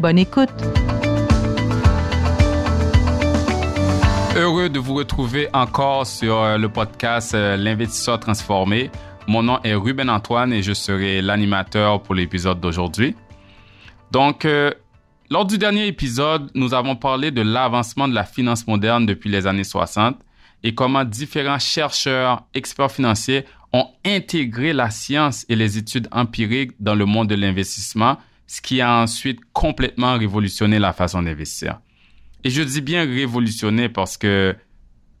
Bonne écoute! Heureux de vous retrouver encore sur euh, le podcast euh, L'investisseur transformé. Mon nom est Ruben Antoine et je serai l'animateur pour l'épisode d'aujourd'hui. Donc, euh, lors du dernier épisode, nous avons parlé de l'avancement de la finance moderne depuis les années 60 et comment différents chercheurs, experts financiers ont intégré la science et les études empiriques dans le monde de l'investissement, ce qui a ensuite complètement révolutionné la façon d'investir. Et je dis bien révolutionné parce que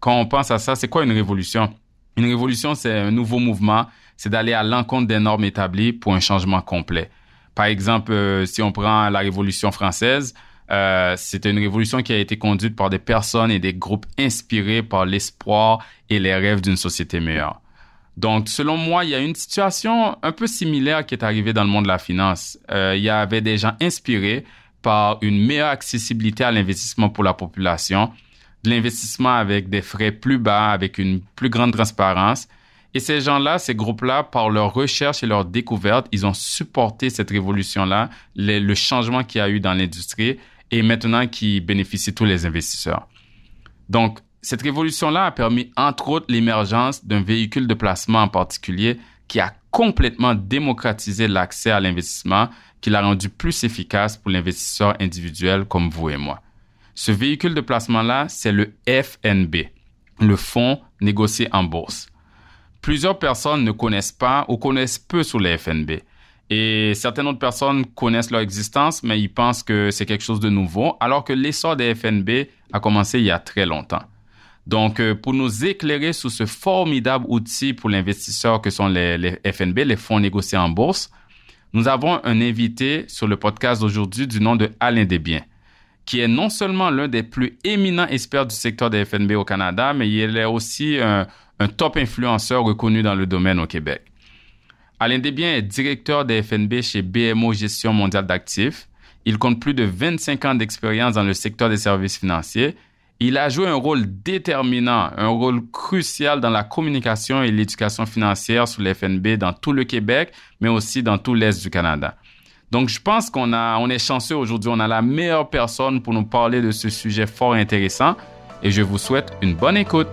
quand on pense à ça, c'est quoi une révolution? Une révolution, c'est un nouveau mouvement, c'est d'aller à l'encontre des normes établies pour un changement complet. Par exemple, euh, si on prend la Révolution française, euh, c'était une révolution qui a été conduite par des personnes et des groupes inspirés par l'espoir et les rêves d'une société meilleure. Donc, selon moi, il y a une situation un peu similaire qui est arrivée dans le monde de la finance. Euh, il y avait des gens inspirés par une meilleure accessibilité à l'investissement pour la population, de l'investissement avec des frais plus bas, avec une plus grande transparence. Et ces gens-là, ces groupes-là, par leur recherche et leur découverte, ils ont supporté cette révolution-là, le changement qu'il y a eu dans l'industrie et maintenant qui bénéficie tous les investisseurs. Donc, cette révolution-là a permis, entre autres, l'émergence d'un véhicule de placement en particulier qui a complètement démocratisé l'accès à l'investissement, qui l'a rendu plus efficace pour l'investisseur individuel comme vous et moi. Ce véhicule de placement-là, c'est le FNB, le fonds négocié en bourse. Plusieurs personnes ne connaissent pas ou connaissent peu sur le FNB. Et certaines autres personnes connaissent leur existence, mais ils pensent que c'est quelque chose de nouveau, alors que l'essor des FNB a commencé il y a très longtemps. Donc, euh, pour nous éclairer sur ce formidable outil pour l'investisseur que sont les, FNB, les fonds négociés en bourse, nous avons un invité sur le podcast d'aujourd'hui du nom de Alain Desbiens, qui est non seulement l'un des plus éminents experts du secteur des FNB au Canada, mais il est aussi un top influenceur reconnu dans le domaine au Québec. Alain Desbiens est directeur des FNB chez BMO Gestion mondiale d'actifs. Il compte plus de 25 ans d'expérience dans le secteur des services financiers. Il a joué un rôle déterminant, un rôle crucial dans la communication et l'éducation financière sur FNB dans tout le Québec, mais aussi dans tout l'Est du Canada. Donc, je pense qu'on a, on est chanceux aujourd'hui. On a la meilleure personne pour nous parler de ce sujet fort intéressant et je vous souhaite une bonne écoute.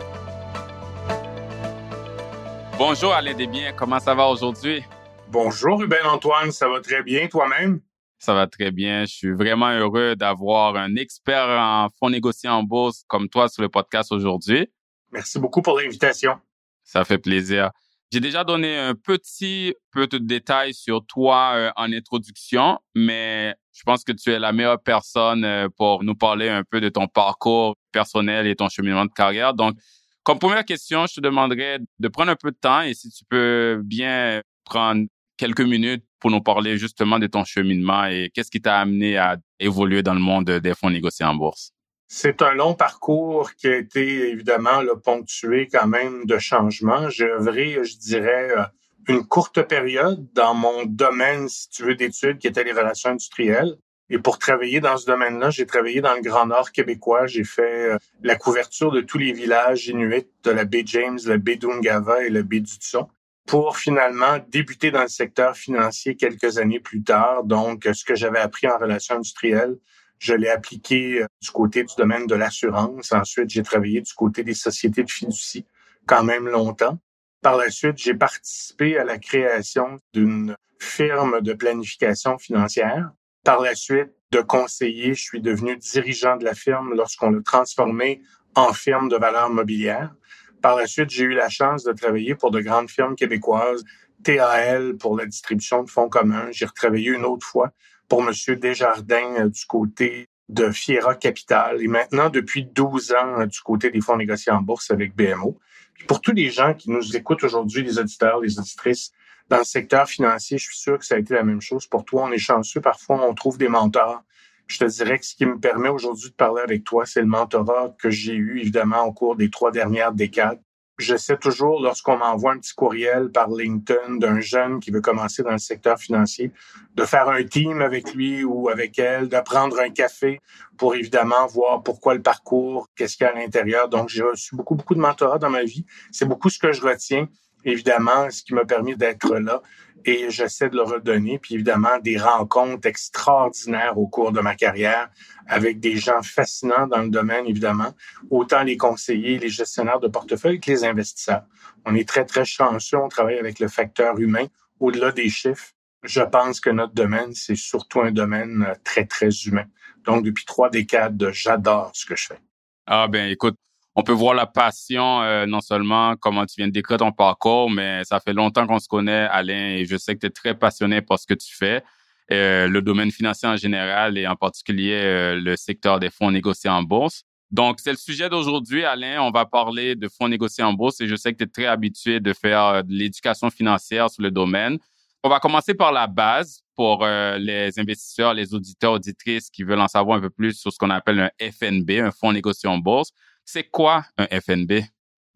Bonjour Alain Desbiens, comment ça va aujourd'hui? Bonjour Ruben Antoine, ça va très bien toi-même? Ça va très bien. Je suis vraiment heureux d'avoir un expert en fonds négociés en bourse comme toi sur le podcast aujourd'hui. Merci beaucoup pour l'invitation. Ça fait plaisir. J'ai déjà donné un petit peu de détails sur toi euh, en introduction, mais je pense que tu es la meilleure personne euh, pour nous parler un peu de ton parcours personnel et ton cheminement de carrière. Donc, comme première question, je te demanderais de prendre un peu de temps et si tu peux bien prendre quelques minutes pour nous parler justement de ton cheminement et qu'est-ce qui t'a amené à évoluer dans le monde des fonds négociés en bourse? C'est un long parcours qui a été évidemment ponctué quand même de changements. J'ai œuvré, je dirais, euh, une courte période dans mon domaine, si tu veux, d'études, qui était les relations industrielles. Et pour travailler dans ce domaine-là, j'ai travaillé dans le Grand Nord québécois. J'ai fait euh, la couverture de tous les villages inuits de la baie James, la baie d'Ungava et la baie du Tson pour finalement débuter dans le secteur financier quelques années plus tard. Donc, ce que j'avais appris en relations industrielles, je l'ai appliqué euh, du côté du domaine de l'assurance. Ensuite, j'ai travaillé du côté des sociétés de fiducie quand même longtemps. Par la suite, j'ai participé à la création d'une firme de planification financière par la suite, de conseiller, je suis devenu dirigeant de la firme lorsqu'on l'a transformé en firme de valeur mobilière. Par la suite, j'ai eu la chance de travailler pour de grandes firmes québécoises, TAL pour la distribution de fonds communs. J'ai retravaillé une autre fois pour Monsieur Desjardins euh, du côté de Fiera Capital et maintenant depuis 12 ans euh, du côté des fonds négociés en bourse avec BMO. pour tous les gens qui nous écoutent aujourd'hui, les auditeurs, les auditrices, dans le secteur financier, je suis sûr que ça a été la même chose pour toi. On est chanceux, parfois on trouve des mentors Je te dirais que ce qui me permet aujourd'hui de parler avec toi, c'est le mentorat que j'ai eu, évidemment, au cours des trois dernières décades. Je sais toujours, lorsqu'on m'envoie un petit courriel par LinkedIn d'un jeune qui veut commencer dans le secteur financier, de faire un team avec lui ou avec elle, de prendre un café pour évidemment voir pourquoi le parcours, qu'est-ce qu'il y a à l'intérieur. Donc, j'ai reçu beaucoup, beaucoup de mentorat dans ma vie. C'est beaucoup ce que je retiens, évidemment, ce qui m'a permis d'être là et j'essaie de le redonner. Puis évidemment, des rencontres extraordinaires au cours de ma carrière avec des gens fascinants dans le domaine, évidemment, autant les conseillers, les gestionnaires de portefeuille que les investisseurs. On est très, très chanceux. On travaille avec le facteur humain au-delà des chiffres. Je pense que notre domaine, c'est surtout un domaine euh, très, très humain. Donc, depuis trois décades, j'adore ce que je fais. Ah ben, écoute, on peut voir la passion, euh, non seulement comment tu viens de décrire ton parcours, mais ça fait longtemps qu'on se connaît, Alain, et je sais que tu es très passionné par ce que tu fais. Euh, le domaine financier en général et en particulier euh, le secteur des fonds négociés en bourse. Donc, c'est le sujet d'aujourd'hui, Alain. On va parler de fonds négociés en bourse et je sais que tu es très habitué de faire de l'éducation financière sur le domaine. On va commencer par la base pour les investisseurs, les auditeurs, auditrices qui veulent en savoir un peu plus sur ce qu'on appelle un FNB, un fonds négocié en bourse. C'est quoi un FNB?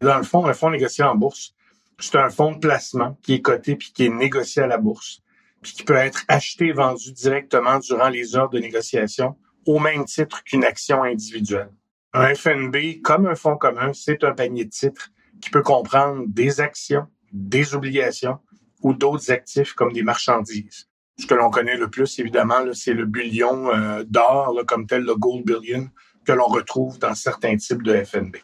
Dans le fond, un fonds négocié en bourse, c'est un fonds de placement qui est coté puis qui est négocié à la bourse, puis qui peut être acheté et vendu directement durant les heures de négociation au même titre qu'une action individuelle. Un FNB, comme un fonds commun, c'est un panier de titres qui peut comprendre des actions, des obligations ou d'autres actifs comme des marchandises. Ce que l'on connaît le plus, évidemment, c'est le bullion euh, d'or, comme tel le gold billion, que l'on retrouve dans certains types de FNB.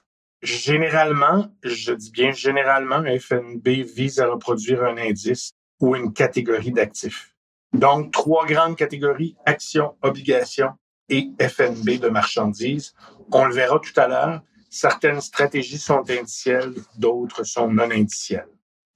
Généralement, je dis bien généralement, un FNB vise à reproduire un indice ou une catégorie d'actifs. Donc, trois grandes catégories, actions, obligations et FNB de marchandises. On le verra tout à l'heure. Certaines stratégies sont indicielles, d'autres sont non indicielles.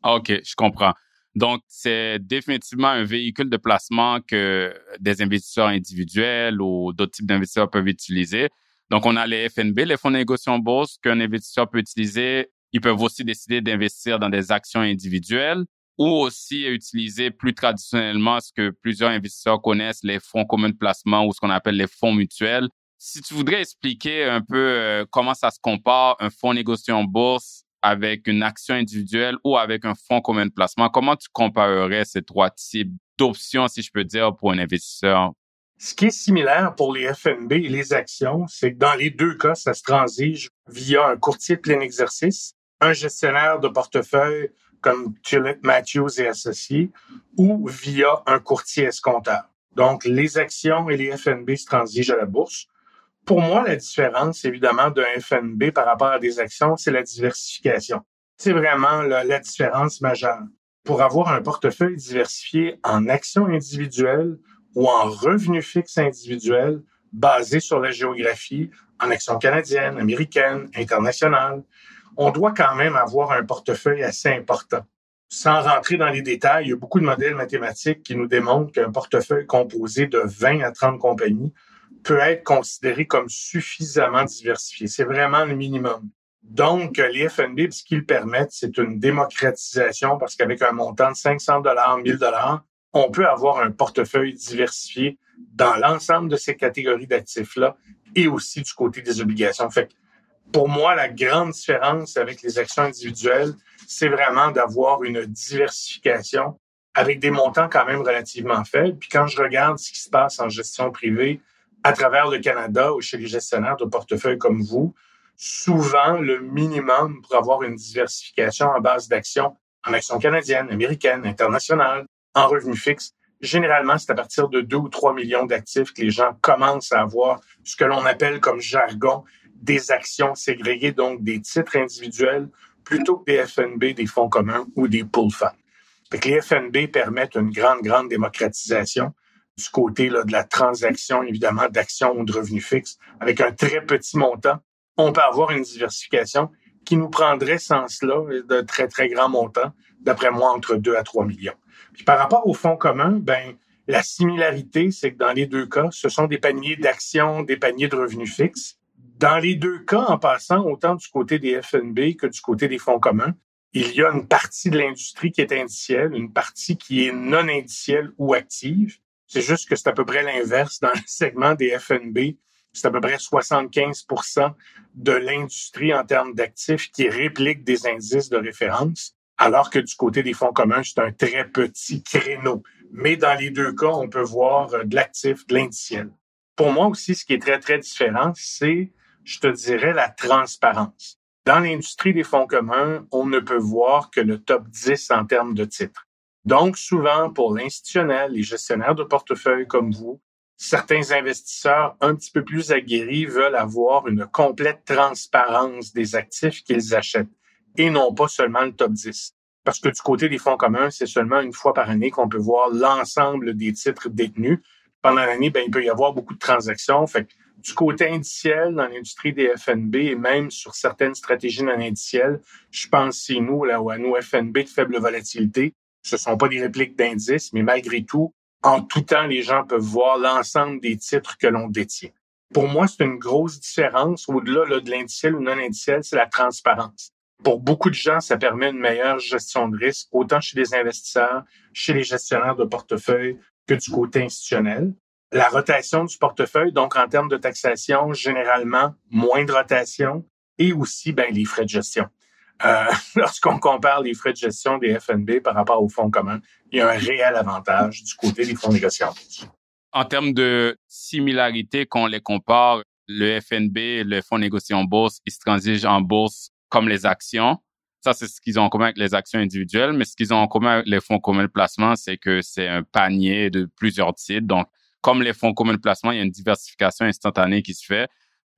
OK, je comprends. Donc, c'est définitivement un véhicule de placement que des investisseurs individuels ou d'autres types d'investisseurs peuvent utiliser. Donc, on a les FNB, les fonds de négociation en bourse qu'un investisseur peut utiliser. Ils peuvent aussi décider d'investir dans des actions individuelles ou aussi utiliser plus traditionnellement ce que plusieurs investisseurs connaissent, les fonds communs de placement ou ce qu'on appelle les fonds mutuels. Si tu voudrais expliquer un peu euh, comment ça se compare un fonds négocié en bourse avec une action individuelle ou avec un fonds commun de placement, comment tu comparerais ces trois types d'options, si je peux dire, pour un investisseur? Ce qui est similaire pour les FNB et les actions, c'est que dans les deux cas, ça se transige via un courtier plein exercice, un gestionnaire de portefeuille comme Tulip Matthews et associés, ou via un courtier escompteur. Donc, les actions et les FNB se transigent à la bourse. Pour moi, la différence, évidemment, d'un FNB par rapport à des actions, c'est la diversification. C'est vraiment la différence majeure. Pour avoir un portefeuille diversifié en actions individuelles ou en revenu fixe individuel basé sur la géographie, en actions canadiennes, américaines, internationales, on doit quand même avoir un portefeuille assez important. Sans rentrer dans les détails, il y a beaucoup de modèles mathématiques qui nous démontrent qu'un portefeuille composé de 20 à 30 compagnies peut être considéré comme suffisamment diversifié. C'est vraiment le minimum. Donc, les FNB, ce qu'ils permettent, c'est une démocratisation parce qu'avec un montant de 500 dollars, 1000 dollars, on peut avoir un portefeuille diversifié dans l'ensemble de ces catégories d'actifs-là et aussi du côté des obligations. Fait pour moi, la grande différence avec les actions individuelles, c'est vraiment d'avoir une diversification avec des montants quand même relativement faibles. Puis quand je regarde ce qui se passe en gestion privée à travers le Canada ou chez les gestionnaires de portefeuille comme vous, souvent le minimum pour avoir une diversification en base d'actions en actions canadiennes, américaines, internationales, en revenu fixe, généralement, c'est à partir de 2 ou 3 millions d'actifs que les gens commencent à avoir ce que l'on appelle comme jargon des actions ségrégées, donc des titres individuels, plutôt que des FNB, des fonds communs ou des pool funds. les FNB permettent une grande, grande démocratisation du côté là, de la transaction, évidemment, d'actions ou de revenus fixes. Avec un très petit montant, on peut avoir une diversification qui nous prendrait sans cela de très, très grands montants, d'après moi, entre 2 à 3 millions. Puis par rapport au fonds commun, ben la similarité, c'est que dans les deux cas, ce sont des paniers d'actions, des paniers de revenus fixes. Dans les deux cas, en passant autant du côté des FNB que du côté des fonds communs, il y a une partie de l'industrie qui est indicielle, une partie qui est non indicielle ou active. C'est juste que c'est à peu près l'inverse dans le segment des FNB. C'est à peu près 75 de l'industrie en termes d'actifs qui réplique des indices de référence, alors que du côté des fonds communs, c'est un très petit créneau. Mais dans les deux cas, on peut voir euh, de l'actif, de l'indiciel. Pour moi aussi, ce qui est très, très différent, c'est, je te dirais, la transparence. Dans l'industrie des fonds communs, on ne peut voir que le top 10 en termes de titres. Donc, souvent, pour l'institutionnel, les gestionnaires de portefeuille comme vous, certains investisseurs un petit peu plus aguerris veulent avoir une complète transparence des actifs qu'ils achètent et non pas seulement le top 10. Parce que du côté des fonds communs, c'est seulement une fois par année qu'on peut voir l'ensemble des titres détenus. Pendant l'année, ben, il peut y avoir beaucoup de transactions. Du côté indiciel dans l'industrie des FNB et même sur certaines stratégies non indicielles, je pense si nous, là, à nous FNB de faible volatilité, ce sont pas des répliques d'indices, mais malgré tout, en tout temps, les gens peuvent voir l'ensemble des titres que l'on détient. Pour moi, c'est une grosse différence au-delà de l'indiciel ou non indiciel, c'est la transparence. Pour beaucoup de gens, ça permet une meilleure gestion de risque, autant chez les investisseurs, chez les gestionnaires de portefeuille que du côté institutionnel. La rotation du portefeuille, donc en termes de taxation, généralement moins de rotation et aussi ben, les frais de gestion. Euh, lorsqu'on compare les frais de gestion des FNB par rapport aux fonds communs, il y a un réel avantage du côté des fonds négociants. En termes de similarité, quand on les compare, le FNB, le fonds négocié en bourse, ils se transigent en bourse comme les actions. Ça, c'est ce qu'ils ont en commun avec les actions individuelles, mais ce qu'ils ont en commun avec les fonds communs de placement, c'est que c'est un panier de plusieurs titres. Donc, comme les fonds communs de placement, il y a une diversification instantanée qui se fait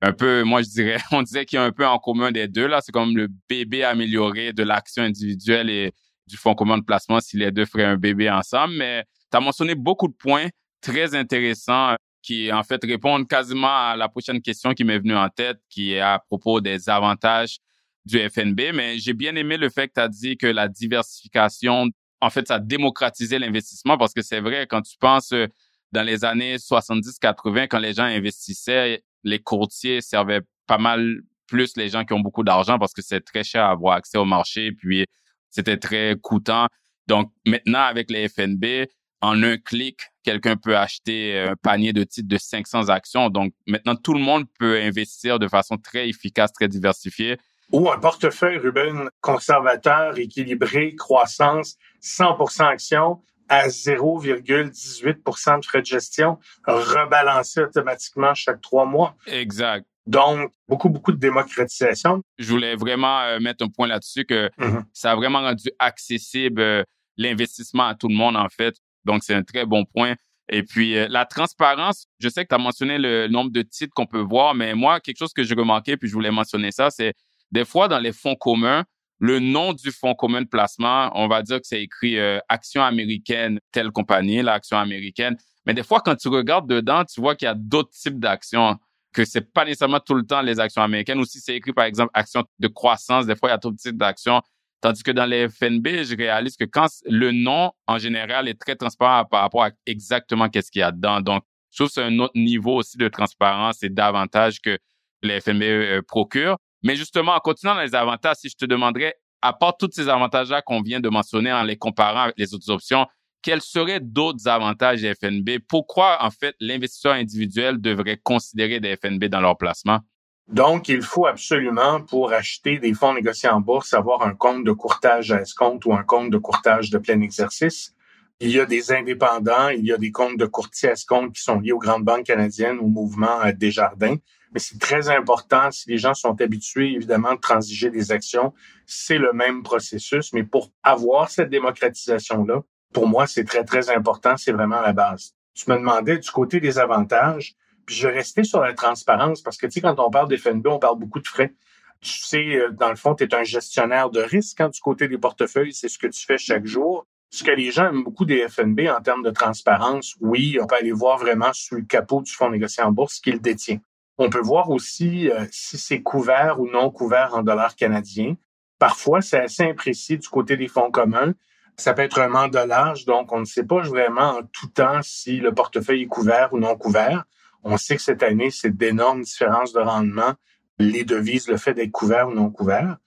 un peu, moi je dirais, on disait qu'il y a un peu en commun des deux là. C'est comme le bébé amélioré de l'action individuelle et du fonds commun de placement si les deux feraient un bébé ensemble. Mais tu as mentionné beaucoup de points très intéressants qui en fait répondent quasiment à la prochaine question qui m'est venue en tête, qui est à propos des avantages du FNB. Mais j'ai bien aimé le fait que tu as dit que la diversification, en fait, ça démocratisait l'investissement parce que c'est vrai, quand tu penses euh, dans les années 70-80, quand les gens investissaient, les courtiers servaient pas mal plus les gens qui ont beaucoup d'argent parce que c'est très cher à avoir accès au marché, puis c'était très coûtant. Donc maintenant, avec les FNB, en un clic, quelqu'un peut acheter un panier de titres de 500 actions. Donc maintenant, tout le monde peut investir de façon très efficace, très diversifiée. Ou un portefeuille, Ruben, conservateur, équilibré, croissance, 100% actions, à 0,18% de frais de gestion rebalancés automatiquement chaque trois mois. Exact. Donc, beaucoup, beaucoup de démocratisation. Je voulais vraiment euh, mettre un point là-dessus que mm-hmm. ça a vraiment rendu accessible euh, l'investissement à tout le monde, en fait. Donc, c'est un très bon point. Et puis, euh, la transparence, je sais que tu as mentionné le nombre de titres qu'on peut voir, mais moi, quelque chose que j'ai remarqué, puis je voulais mentionner ça, c'est des fois dans les fonds communs, le nom du fonds commun de placement, on va dire que c'est écrit euh, action américaine, telle compagnie, l'action américaine. Mais des fois, quand tu regardes dedans, tu vois qu'il y a d'autres types d'actions, que c'est pas nécessairement tout le temps les actions américaines. Ou si c'est écrit, par exemple, action de croissance, des fois, il y a d'autres types d'actions. Tandis que dans les FNB, je réalise que quand le nom, en général, est très transparent par rapport à exactement qu'est-ce qu'il y a dedans. Donc, je trouve que c'est un autre niveau aussi de transparence et d'avantage que les FNB euh, procurent. Mais justement, en continuant dans les avantages, si je te demanderais, à part tous ces avantages-là qu'on vient de mentionner en les comparant avec les autres options, quels seraient d'autres avantages des FNB? Pourquoi, en fait, l'investisseur individuel devrait considérer des FNB dans leur placement? Donc, il faut absolument, pour acheter des fonds négociés en bourse, avoir un compte de courtage à escompte ou un compte de courtage de plein exercice. Il y a des indépendants, il y a des comptes de courtiers à escompte qui sont liés aux grandes banques canadiennes, au mouvement Desjardins mais c'est très important. Si les gens sont habitués, évidemment, de transiger des actions, c'est le même processus. Mais pour avoir cette démocratisation-là, pour moi, c'est très, très important. C'est vraiment la base. Tu me demandais du côté des avantages, puis je restais sur la transparence parce que, tu sais, quand on parle des FNB, on parle beaucoup de frais. Tu sais, euh, dans le fond, tu es un gestionnaire de risque quand hein, du côté des portefeuilles, c'est ce que tu fais chaque jour. Ce que les gens aiment beaucoup des FNB en termes de transparence, oui, on peut aller voir vraiment sous le capot du fonds négocié en bourse qu'il détient. On peut voir aussi euh, si c'est couvert ou non couvert en dollars canadiens. Parfois, c'est assez imprécis du côté des fonds communs. Ça peut être un mandolage, donc on ne sait pas vraiment en tout temps si le portefeuille est couvert ou non couvert. On sait que cette année, c'est d'énormes différences de rendement. Les devises, le fait d'être couvert ou non couvert.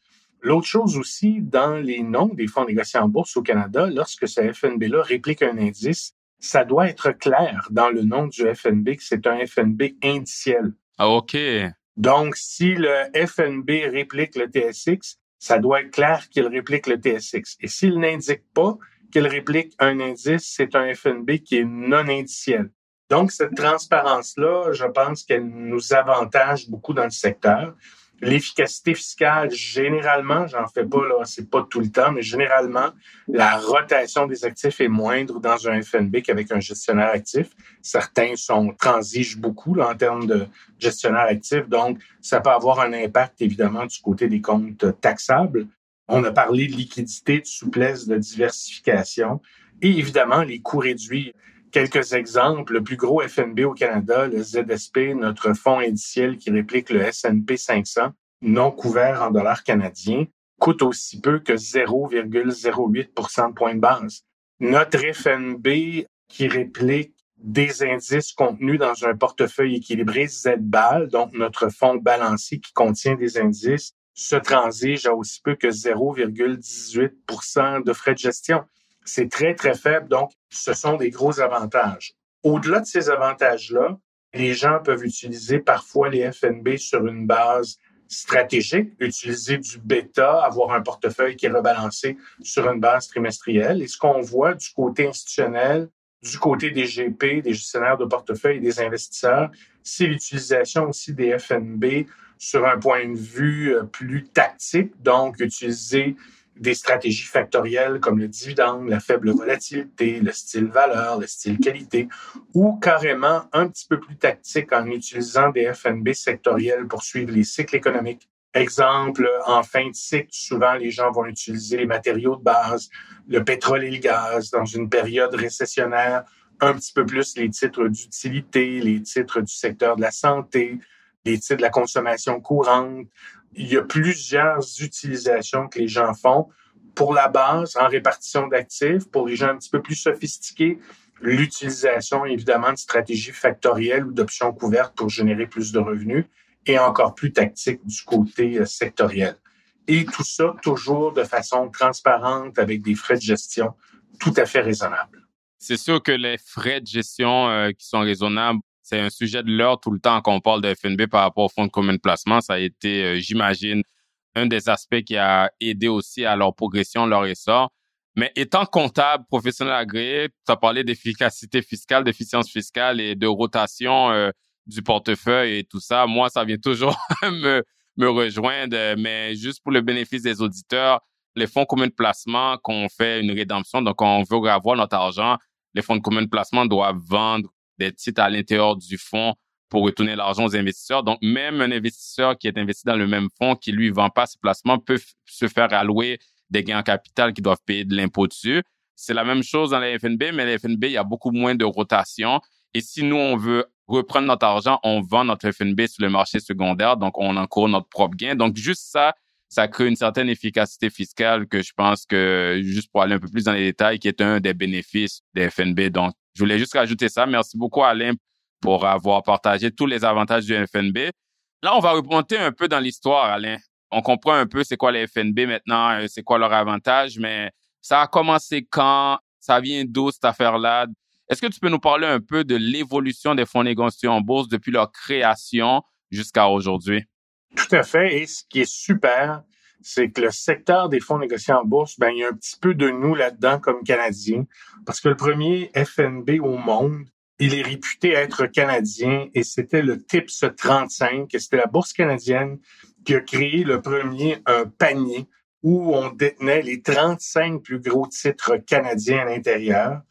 L'autre chose aussi, dans les noms des fonds négociés en bourse au Canada, lorsque ce FNB-là réplique un indice, ça doit être clair dans le nom du FNB que c'est un FNB indiciel. Ah, OK. Donc, si le FNB réplique le TSX, ça doit être clair qu'il réplique le TSX. Et s'il n'indique pas qu'il réplique un indice, c'est un FNB qui est non indiciel. Donc, cette transparence-là, je pense qu'elle nous avantage beaucoup dans le secteur. L'efficacité fiscale, généralement, j'en fais pas là, c'est pas tout le temps, mais généralement, la rotation des actifs est moindre dans un FNB qu'avec un gestionnaire actif. Certains sont transigent beaucoup là, en termes de gestionnaire actif, donc ça peut avoir un impact évidemment du côté des comptes taxables. On a parlé de liquidité, de souplesse, de diversification et évidemment les coûts réduits. Quelques exemples. Le plus gros FNB au Canada, le ZSP, notre fonds indiciel qui réplique le S&P 500, non couvert en dollars canadiens, coûte aussi peu que 0,08% de point de base. Notre FNB qui réplique des indices contenus dans un portefeuille équilibré ZBAL, donc notre fonds balancier qui contient des indices, se transige à aussi peu que 0,18% de frais de gestion. C'est très, très faible. Donc, ce sont des gros avantages. Au-delà de ces avantages-là, les gens peuvent utiliser parfois les FNB sur une base stratégique, utiliser du bêta, avoir un portefeuille qui est rebalancé sur une base trimestrielle. Et ce qu'on voit du côté institutionnel, du côté des GP, des gestionnaires de portefeuille et des investisseurs, c'est l'utilisation aussi des FNB sur un point de vue euh, plus tactique, donc utiliser des stratégies factorielles comme le dividende, la faible volatilité, le style valeur, le style qualité, ou carrément un petit peu plus tactique en utilisant des FNB sectoriels pour suivre les cycles économiques. Exemple, en fin de cycle, souvent les gens vont utiliser les matériaux de base, le pétrole et le gaz dans une période récessionnaire, un petit peu plus les titres d'utilité, les titres du secteur de la santé, les titres de la consommation courante, il y a plusieurs utilisations que les gens font. Pour la base, en répartition d'actifs, pour les gens un petit peu plus sophistiqués, l'utilisation évidemment de stratégies factorielles ou d'options couvertes pour générer plus de revenus et encore plus tactique du côté euh, sectoriel. Et tout ça toujours de façon transparente avec des frais de gestion tout à fait raisonnables. C'est sûr que les frais de gestion euh, qui sont raisonnables, c'est un sujet de l'heure tout le temps quand on parle de FNB par rapport au fonds de commun de placement. Ça a été, euh, j'imagine, un des aspects qui a aidé aussi à leur progression, leur essor. Mais étant comptable, professionnel agréé, tu as parlé d'efficacité fiscale, d'efficience fiscale et de rotation euh, du portefeuille et tout ça. Moi, ça vient toujours me, me rejoindre. Mais juste pour le bénéfice des auditeurs, les fonds communs de placement, qu'on fait une rédemption, donc on veut avoir notre argent, les fonds de commun de placement doivent vendre des titres à l'intérieur du fonds pour retourner l'argent aux investisseurs. Donc, même un investisseur qui est investi dans le même fonds, qui lui vend pas ses placements, peut se faire allouer des gains en capital qui doivent payer de l'impôt dessus. C'est la même chose dans les FNB, mais les FNB, il y a beaucoup moins de rotation. Et si nous, on veut reprendre notre argent, on vend notre FNB sur le marché secondaire, donc on encourt notre propre gain. Donc, juste ça, ça crée une certaine efficacité fiscale que je pense que, juste pour aller un peu plus dans les détails, qui est un des bénéfices des FNB. Donc, je voulais juste rajouter ça. Merci beaucoup, Alain, pour avoir partagé tous les avantages du FNB. Là, on va remonter un peu dans l'histoire, Alain. On comprend un peu c'est quoi les FNB maintenant, euh, c'est quoi leur avantage, mais ça a commencé quand? Ça vient d'où cette affaire-là? Est-ce que tu peux nous parler un peu de l'évolution des fonds négociés en bourse depuis leur création jusqu'à aujourd'hui? Tout à fait. Et ce qui est super, c'est que le secteur des fonds négociés en bourse, ben, il y a un petit peu de nous là-dedans comme Canadiens, parce que le premier FNB au monde, il est réputé être canadien et c'était le TIPS 35, et c'était la bourse canadienne qui a créé le premier un panier où on détenait les 35 plus gros titres canadiens à l'intérieur.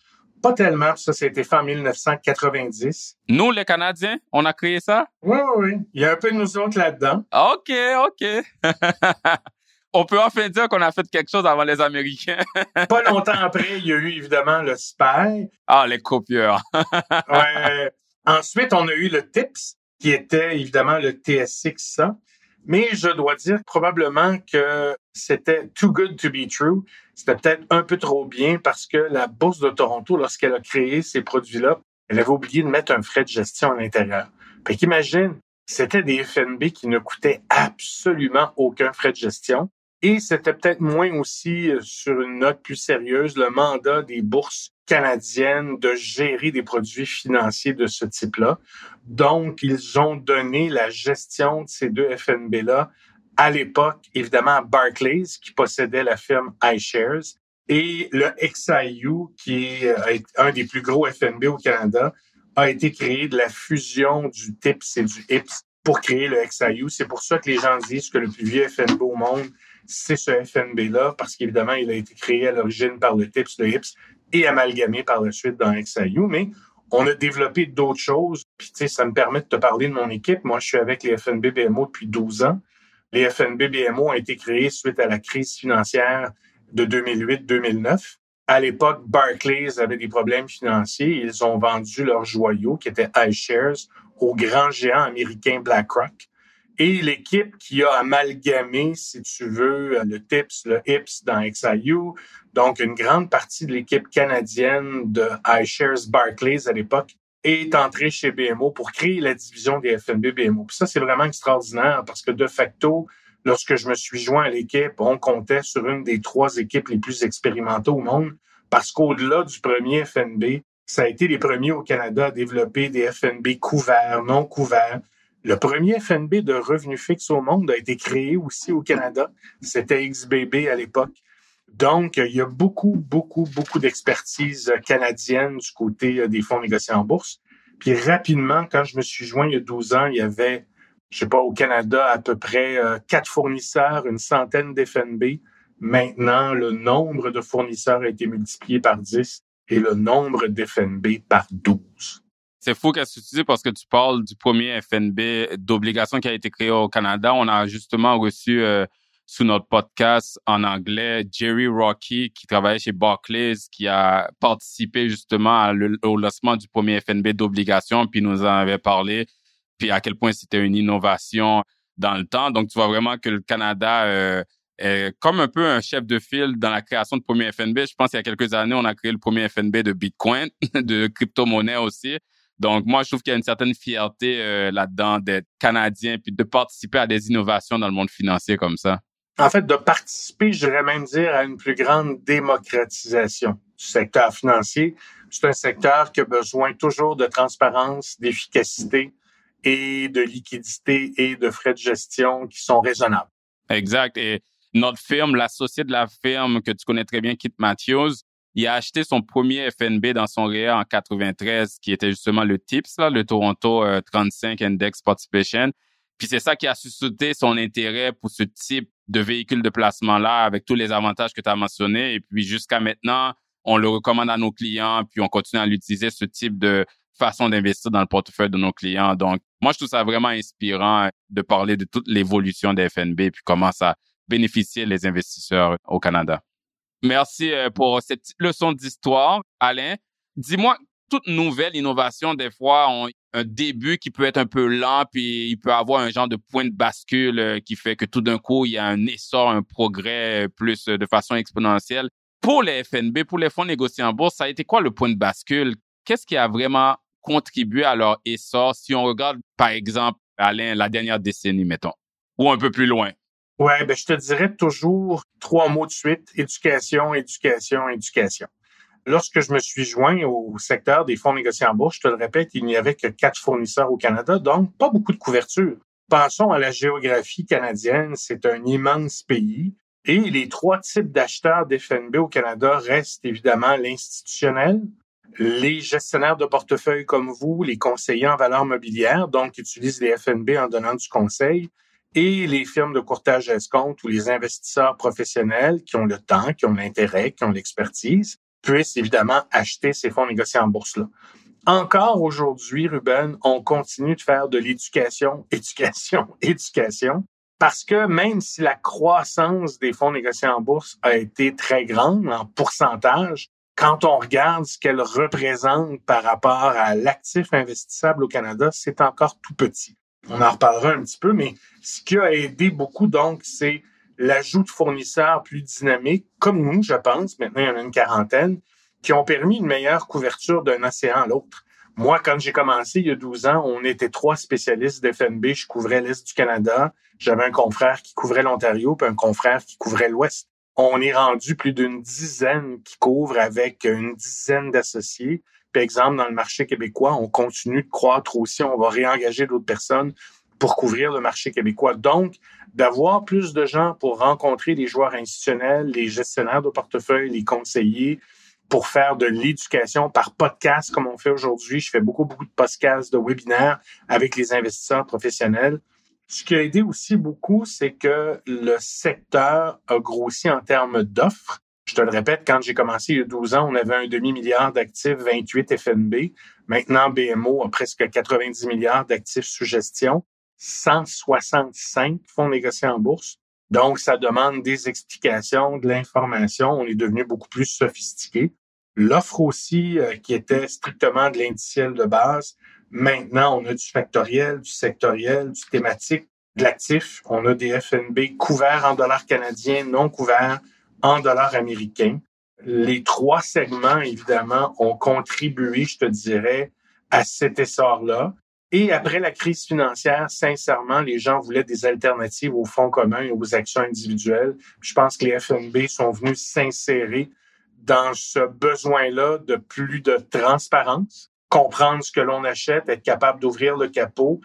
Pas tellement, ça, ça a été fait en 1990. Nous, les Canadiens, on a créé ça? Oui, oui, oui. Il y a un peu de nous autres là-dedans. OK, OK. on peut enfin dire qu'on a fait quelque chose avant les Américains. pas longtemps après, il y a eu évidemment le SPY. Ah, les copieurs. ouais. Ensuite, on a eu le TIPS, qui était évidemment le TSX 100. Mais je dois dire probablement que c'était too good to be true. C'était peut-être un peu trop bien parce que la Bourse de Toronto, lorsqu'elle a créé ces produits-là, elle avait oublié de mettre un frais de gestion à l'intérieur. Fait qu'imagine, c'était des FNB qui ne coûtaient absolument aucun frais de gestion. Et c'était peut-être moins aussi, euh, sur une note plus sérieuse, le mandat des bourses canadienne de gérer des produits financiers de ce type-là. Donc, ils ont donné la gestion de ces deux FNB-là à l'époque, évidemment, Barclays, qui possédait la firme iShares, et le XIU, qui est euh, un des plus gros FNB au Canada, a été créé de la fusion du TIPS et du IPS pour créer le XIU. C'est pour ça que les gens disent que le plus vieux FNB au monde, c'est ce FNB-là, parce qu'évidemment, il a été créé à l'origine par le TIPS, le IPS, et amalgamé par la suite dans XIU. Mais on a développé d'autres choses. Puis, tu sais, ça me permet de te parler de mon équipe. Moi, je suis avec les FNB BMO depuis 12 ans. Les FNB BMO ont été créés suite à la crise financière de 2008-2009. À l'époque, Barclays avait des problèmes financiers. Ils ont vendu leurs joyaux, qui étaient iShares, au grand géant américain BlackRock. Et l'équipe qui a amalgamé, si tu veux, le TIPS, le HIPS dans XIU, donc une grande partie de l'équipe canadienne de iShares Barclays à l'époque, est entrée chez BMO pour créer la division des FNB BMO. Puis ça, c'est vraiment extraordinaire parce que de facto, lorsque je me suis joint à l'équipe, on comptait sur une des trois équipes les plus expérimentées au monde parce qu'au-delà du premier FNB, ça a été les premiers au Canada à développer des FNB couverts, non couverts. Le premier FNB de revenu fixe au monde a été créé aussi au Canada. C'était XBB à l'époque. Donc, il y a beaucoup, beaucoup, beaucoup d'expertise canadienne du côté euh, des fonds négociés en bourse. Puis rapidement, quand je me suis joint il y a 12 ans, il y avait je sais pas, au Canada, à peu près euh, quatre fournisseurs, une centaine d'FNB. Maintenant, le nombre de fournisseurs a été multiplié par 10 et le nombre d'FNB par 12. C'est fou qu'est-ce que parce que tu parles du premier FNB d'obligation qui a été créé au Canada. On a justement reçu euh, sous notre podcast en anglais Jerry Rocky qui travaillait chez Barclays qui a participé justement au lancement du premier FNB d'obligation puis nous en avait parlé puis à quel point c'était une innovation dans le temps. Donc, tu vois vraiment que le Canada euh, est comme un peu un chef de file dans la création de premier FNB. Je pense qu'il y a quelques années, on a créé le premier FNB de Bitcoin, de crypto-monnaie aussi. Donc, moi, je trouve qu'il y a une certaine fierté euh, là-dedans d'être Canadien puis de participer à des innovations dans le monde financier comme ça. En fait, de participer, je dirais même dire, à une plus grande démocratisation du secteur financier. C'est un secteur qui a besoin toujours de transparence, d'efficacité, et de liquidité et de frais de gestion qui sont raisonnables. Exact. Et notre firme, l'associé de la firme que tu connais très bien, Kit Matthews, il a acheté son premier FNB dans son REA en 93, qui était justement le TIPS, là, le Toronto 35 euh, Index Participation. Puis c'est ça qui a suscité son intérêt pour ce type de véhicule de placement-là, avec tous les avantages que tu as mentionnés. Et puis jusqu'à maintenant, on le recommande à nos clients, puis on continue à l'utiliser, ce type de façon d'investir dans le portefeuille de nos clients. Donc, moi, je trouve ça vraiment inspirant de parler de toute l'évolution des FNB puis comment ça bénéficie les investisseurs au Canada. Merci euh, pour cette leçon d'histoire. Alain, dis-moi, toute nouvelle innovation, des fois, ont un début qui peut être un peu lent, puis il peut avoir un genre de point de bascule euh, qui fait que tout d'un coup, il y a un essor, un progrès euh, plus de façon exponentielle. Pour les FNB, pour les fonds négociés en bourse, ça a été quoi le point de bascule? Qu'est-ce qui a vraiment contribué à leur essor si on regarde, par exemple, Alain, la dernière décennie, mettons, ou un peu plus loin? Ouais, ben, je te dirais toujours trois mots de suite. Éducation, éducation, éducation. Lorsque je me suis joint au secteur des fonds négociés en bourse, je te le répète, il n'y avait que quatre fournisseurs au Canada, donc pas beaucoup de couverture. Pensons à la géographie canadienne, c'est un immense pays. Et les trois types d'acheteurs d'FNB au Canada restent évidemment l'institutionnel, les gestionnaires de portefeuille comme vous, les conseillers en valeur mobilière, donc utilisent les FNB en donnant du conseil, et les firmes de courtage escompte ou les investisseurs professionnels qui ont le temps, qui ont l'intérêt, qui ont l'expertise, puissent évidemment acheter ces fonds négociés en bourse-là. Encore aujourd'hui, Ruben, on continue de faire de l'éducation, éducation, éducation, parce que même si la croissance des fonds négociés en bourse a été très grande en pourcentage, quand on regarde ce qu'elle représente par rapport à l'actif investissable au Canada, c'est encore tout petit. On en reparlera un petit peu, mais ce qui a aidé beaucoup, donc, c'est l'ajout de fournisseurs plus dynamiques, comme nous, je pense, maintenant il y en a une quarantaine, qui ont permis une meilleure couverture d'un océan à l'autre. Moi, quand j'ai commencé il y a 12 ans, on était trois spécialistes d'FNB. Je couvrais l'Est du Canada. J'avais un confrère qui couvrait l'Ontario, puis un confrère qui couvrait l'Ouest. On est rendu plus d'une dizaine qui couvrent avec une dizaine d'associés. Par exemple, dans le marché québécois, on continue de croître aussi. On va réengager d'autres personnes pour couvrir le marché québécois. Donc, d'avoir plus de gens pour rencontrer les joueurs institutionnels, les gestionnaires de portefeuille, les conseillers, pour faire de l'éducation par podcast comme on fait aujourd'hui. Je fais beaucoup, beaucoup de podcasts, de webinaires avec les investisseurs professionnels. Ce qui a aidé aussi beaucoup, c'est que le secteur a grossi en termes d'offres. Je te le répète, quand j'ai commencé il y a 12 ans, on avait un demi-milliard d'actifs, 28 FNB. Maintenant, BMO a presque 90 milliards d'actifs sous gestion, 165 fonds négociés en bourse. Donc, ça demande des explications, de l'information. On est devenu beaucoup plus sophistiqué. L'offre aussi, euh, qui était strictement de l'indiciel de base, maintenant, on a du factoriel, du sectoriel, du thématique, de l'actif. On a des FNB couverts en dollars canadiens, non couverts en dollars américains. Les trois segments, évidemment, ont contribué, je te dirais, à cet essor-là. Et après la crise financière, sincèrement, les gens voulaient des alternatives aux fonds communs et aux actions individuelles. Je pense que les FNB sont venus s'insérer dans ce besoin-là de plus de transparence, comprendre ce que l'on achète, être capable d'ouvrir le capot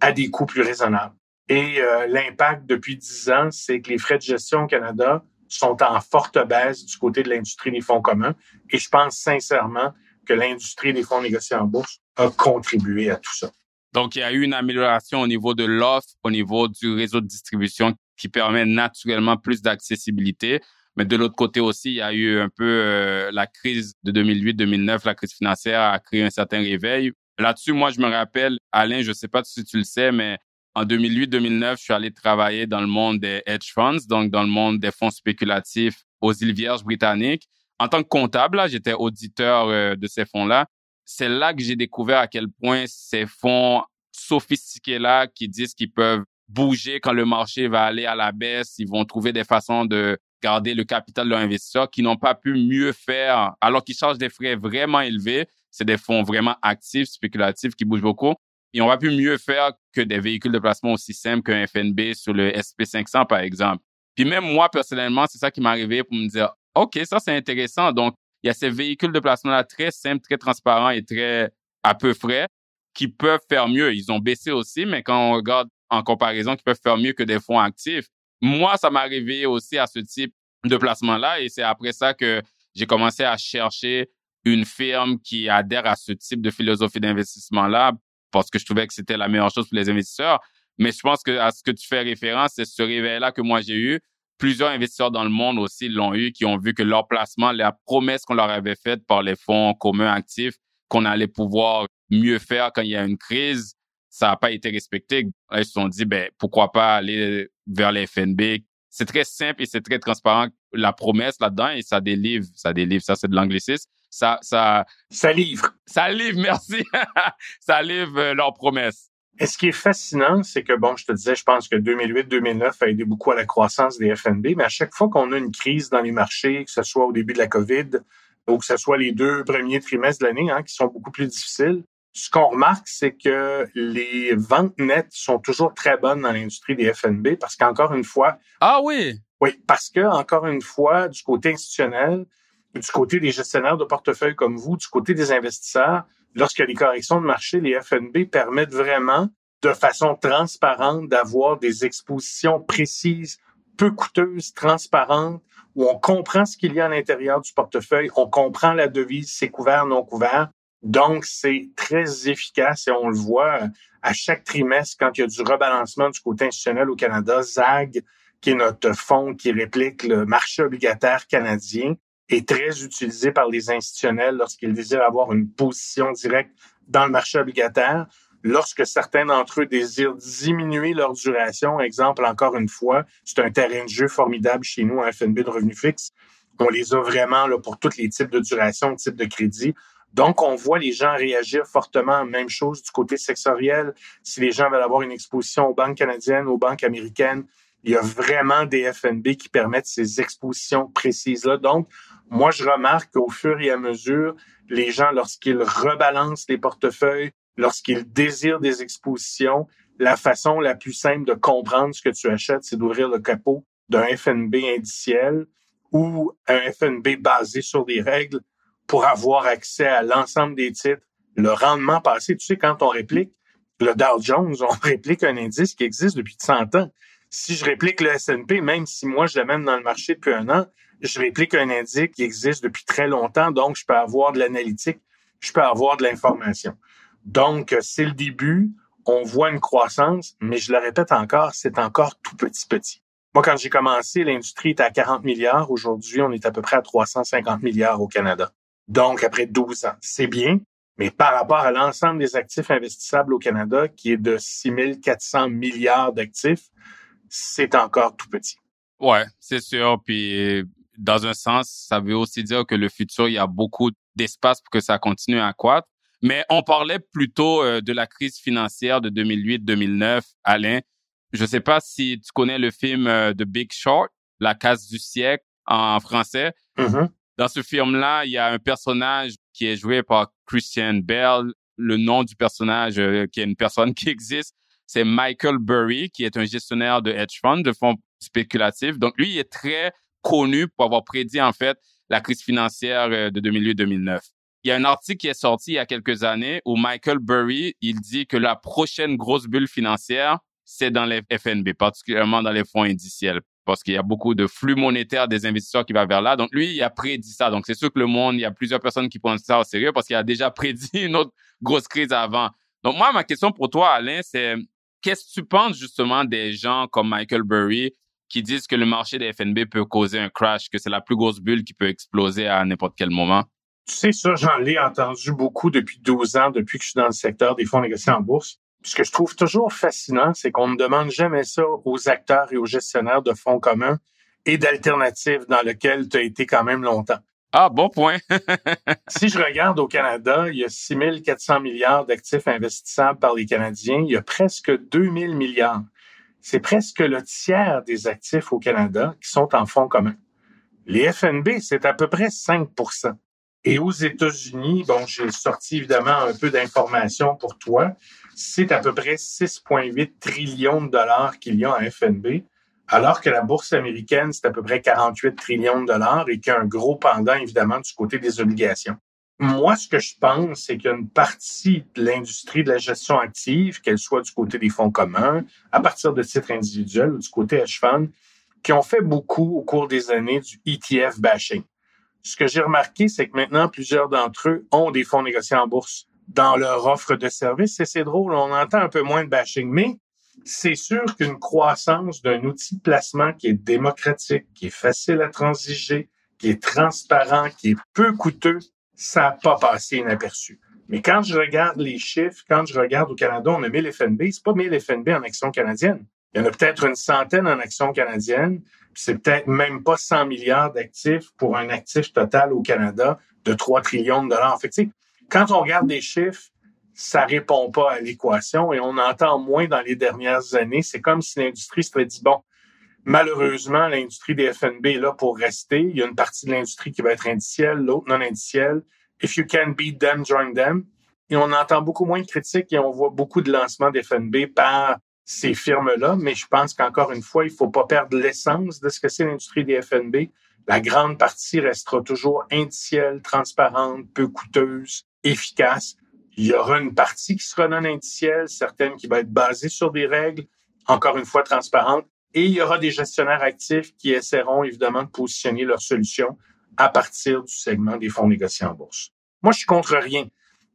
à des coûts plus raisonnables. Et euh, l'impact depuis dix ans, c'est que les frais de gestion au Canada sont en forte baisse du côté de l'industrie des fonds communs. Et je pense sincèrement que l'industrie des fonds négociés en bourse a contribué à tout ça. Donc, il y a eu une amélioration au niveau de l'offre, au niveau du réseau de distribution qui permet naturellement plus d'accessibilité. Mais de l'autre côté aussi, il y a eu un peu euh, la crise de 2008-2009, la crise financière a créé un certain réveil. Là-dessus, moi, je me rappelle, Alain, je sais pas si tu le sais, mais en 2008-2009, je suis allé travailler dans le monde des hedge funds, donc dans le monde des fonds spéculatifs aux îles Vierges britanniques. En tant que comptable, j'étais auditeur euh, de ces fonds-là. C'est là que j'ai découvert à quel point ces fonds sophistiqués-là qui disent qu'ils peuvent bouger quand le marché va aller à la baisse, ils vont trouver des façons de garder le capital de leurs investisseurs qui n'ont pas pu mieux faire alors qu'ils chargent des frais vraiment élevés. C'est des fonds vraiment actifs, spéculatifs qui bougent beaucoup. Ils n'ont pas pu mieux faire que des véhicules de placement aussi simples qu'un FNB sur le SP500, par exemple. Puis même moi, personnellement, c'est ça qui m'est arrivé pour me dire, OK, ça, c'est intéressant. Donc, il y a ces véhicules de placement-là très simples, très transparents et très à peu frais qui peuvent faire mieux. Ils ont baissé aussi, mais quand on regarde en comparaison, qui peuvent faire mieux que des fonds actifs. Moi, ça m'est arrivé aussi à ce type de placement-là et c'est après ça que j'ai commencé à chercher une firme qui adhère à ce type de philosophie d'investissement-là parce que je trouvais que c'était la meilleure chose pour les investisseurs. Mais je pense que à ce que tu fais référence, c'est ce réveil-là que moi j'ai eu. Plusieurs investisseurs dans le monde aussi l'ont eu, qui ont vu que leur placement, la promesse qu'on leur avait faite par les fonds communs actifs, qu'on allait pouvoir mieux faire quand il y a une crise, ça n'a pas été respecté. ils se sont dit, ben, pourquoi pas aller vers les FNB. C'est très simple et c'est très transparent. La promesse là-dedans et ça délivre, ça délivre. Ça, c'est de l'anglicisme. Ça, ça, ça livre. Ça livre, merci. ça livre euh, leur promesse. Et ce qui est fascinant, c'est que, bon, je te disais, je pense que 2008-2009 a aidé beaucoup à la croissance des FNB, mais à chaque fois qu'on a une crise dans les marchés, que ce soit au début de la COVID ou que ce soit les deux premiers trimestres de l'année, hein, qui sont beaucoup plus difficiles, ce qu'on remarque, c'est que les ventes nettes sont toujours très bonnes dans l'industrie des FNB parce qu'encore une fois. Ah oui. Oui, parce que encore une fois, du côté institutionnel, du côté des gestionnaires de portefeuille comme vous, du côté des investisseurs, a des corrections de marché, les FNB permettent vraiment, de façon transparente, d'avoir des expositions précises, peu coûteuses, transparentes, où on comprend ce qu'il y a à l'intérieur du portefeuille, on comprend la devise, c'est couvert, non couvert, donc, c'est très efficace et on le voit à chaque trimestre quand il y a du rebalancement du côté institutionnel au Canada. ZAG, qui est notre fonds qui réplique le marché obligataire canadien, est très utilisé par les institutionnels lorsqu'ils désirent avoir une position directe dans le marché obligataire. Lorsque certains d'entre eux désirent diminuer leur duration, exemple encore une fois, c'est un terrain de jeu formidable chez nous, un FNB de revenu fixe. On les a vraiment là, pour tous les types de duration, types de crédit. Donc, on voit les gens réagir fortement. Même chose du côté sectoriel. Si les gens veulent avoir une exposition aux banques canadiennes, aux banques américaines, il y a vraiment des FNB qui permettent ces expositions précises-là. Donc, moi, je remarque qu'au fur et à mesure, les gens, lorsqu'ils rebalancent les portefeuilles, lorsqu'ils désirent des expositions, la façon la plus simple de comprendre ce que tu achètes, c'est d'ouvrir le capot d'un FNB indiciel ou un FNB basé sur des règles pour avoir accès à l'ensemble des titres. Le rendement passé, tu sais, quand on réplique le Dow Jones, on réplique un indice qui existe depuis 100 ans. Si je réplique le S&P, même si moi je l'amène dans le marché depuis un an, je réplique un indice qui existe depuis très longtemps, donc je peux avoir de l'analytique, je peux avoir de l'information. Donc, c'est le début, on voit une croissance, mais je le répète encore, c'est encore tout petit petit. Moi, quand j'ai commencé, l'industrie était à 40 milliards. Aujourd'hui, on est à peu près à 350 milliards au Canada. Donc, après 12 ans, c'est bien, mais par rapport à l'ensemble des actifs investissables au Canada, qui est de 6 400 milliards d'actifs, c'est encore tout petit. Ouais, c'est sûr. Puis, dans un sens, ça veut aussi dire que le futur, il y a beaucoup d'espace pour que ça continue à croître. Mais on parlait plutôt euh, de la crise financière de 2008-2009, Alain. Je ne sais pas si tu connais le film euh, The Big Short, La casse du siècle en français. Mm-hmm. Dans ce film-là, il y a un personnage qui est joué par Christian Bell. Le nom du personnage, euh, qui est une personne qui existe, c'est Michael Burry, qui est un gestionnaire de hedge fund, de fonds spéculatifs. Donc, lui, il est très connu pour avoir prédit, en fait, la crise financière de 2008-2009. Il y a un article qui est sorti il y a quelques années où Michael Burry, il dit que la prochaine grosse bulle financière, c'est dans les FNB, particulièrement dans les fonds indiciels, parce qu'il y a beaucoup de flux monétaires des investisseurs qui va vers là. Donc lui, il a prédit ça. Donc c'est sûr que le monde, il y a plusieurs personnes qui prennent ça au sérieux parce qu'il a déjà prédit une autre grosse crise avant. Donc moi, ma question pour toi, Alain, c'est qu'est-ce que tu penses justement des gens comme Michael Burry qui disent que le marché des FNB peut causer un crash, que c'est la plus grosse bulle qui peut exploser à n'importe quel moment? Tu sais, ça, j'en ai entendu beaucoup depuis 12 ans, depuis que je suis dans le secteur des fonds négociés en bourse. Ce que je trouve toujours fascinant, c'est qu'on ne demande jamais ça aux acteurs et aux gestionnaires de fonds communs et d'alternatives dans lesquelles tu as été quand même longtemps. Ah, bon point. si je regarde au Canada, il y a 6 400 milliards d'actifs investissables par les Canadiens. Il y a presque 2 000 milliards. C'est presque le tiers des actifs au Canada qui sont en fonds communs. Les FNB, c'est à peu près 5% et aux États-Unis, bon, j'ai sorti évidemment un peu d'informations pour toi. C'est à peu près 6,8 trillions de dollars qu'il y a en FNB, alors que la bourse américaine, c'est à peu près 48 trillions de dollars et qu'il y a un gros pendant, évidemment, du côté des obligations. Moi, ce que je pense, c'est qu'il y a une partie de l'industrie de la gestion active, qu'elle soit du côté des fonds communs, à partir de titres individuels ou du côté hedge fund, qui ont fait beaucoup au cours des années du ETF bashing ce que j'ai remarqué, c'est que maintenant, plusieurs d'entre eux ont des fonds négociés en bourse dans leur offre de service. Et c'est drôle, on entend un peu moins de bashing, mais c'est sûr qu'une croissance d'un outil de placement qui est démocratique, qui est facile à transiger, qui est transparent, qui est peu coûteux, ça n'a pas passé inaperçu. Mais quand je regarde les chiffres, quand je regarde au Canada, on a 1000 FNB, c'est pas 1000 FNB en action canadienne. Il y en a peut-être une centaine en action canadienne, c'est peut-être même pas 100 milliards d'actifs pour un actif total au Canada de 3 trillions de dollars. Fait quand on regarde les chiffres, ça répond pas à l'équation et on entend moins dans les dernières années. C'est comme si l'industrie se dit, bon, malheureusement, l'industrie des FNB est là pour rester. Il y a une partie de l'industrie qui va être indicielle, l'autre non indicielle. If you can beat them, join them. Et on entend beaucoup moins de critiques et on voit beaucoup de lancements d'FNB par ces firmes-là, mais je pense qu'encore une fois, il faut pas perdre l'essence de ce que c'est l'industrie des FNB. La grande partie restera toujours indicielle, transparente, peu coûteuse, efficace. Il y aura une partie qui sera non indicielle, certaines qui va être basée sur des règles, encore une fois transparentes, et il y aura des gestionnaires actifs qui essaieront évidemment de positionner leurs solutions à partir du segment des fonds négociés en bourse. Moi, je suis contre rien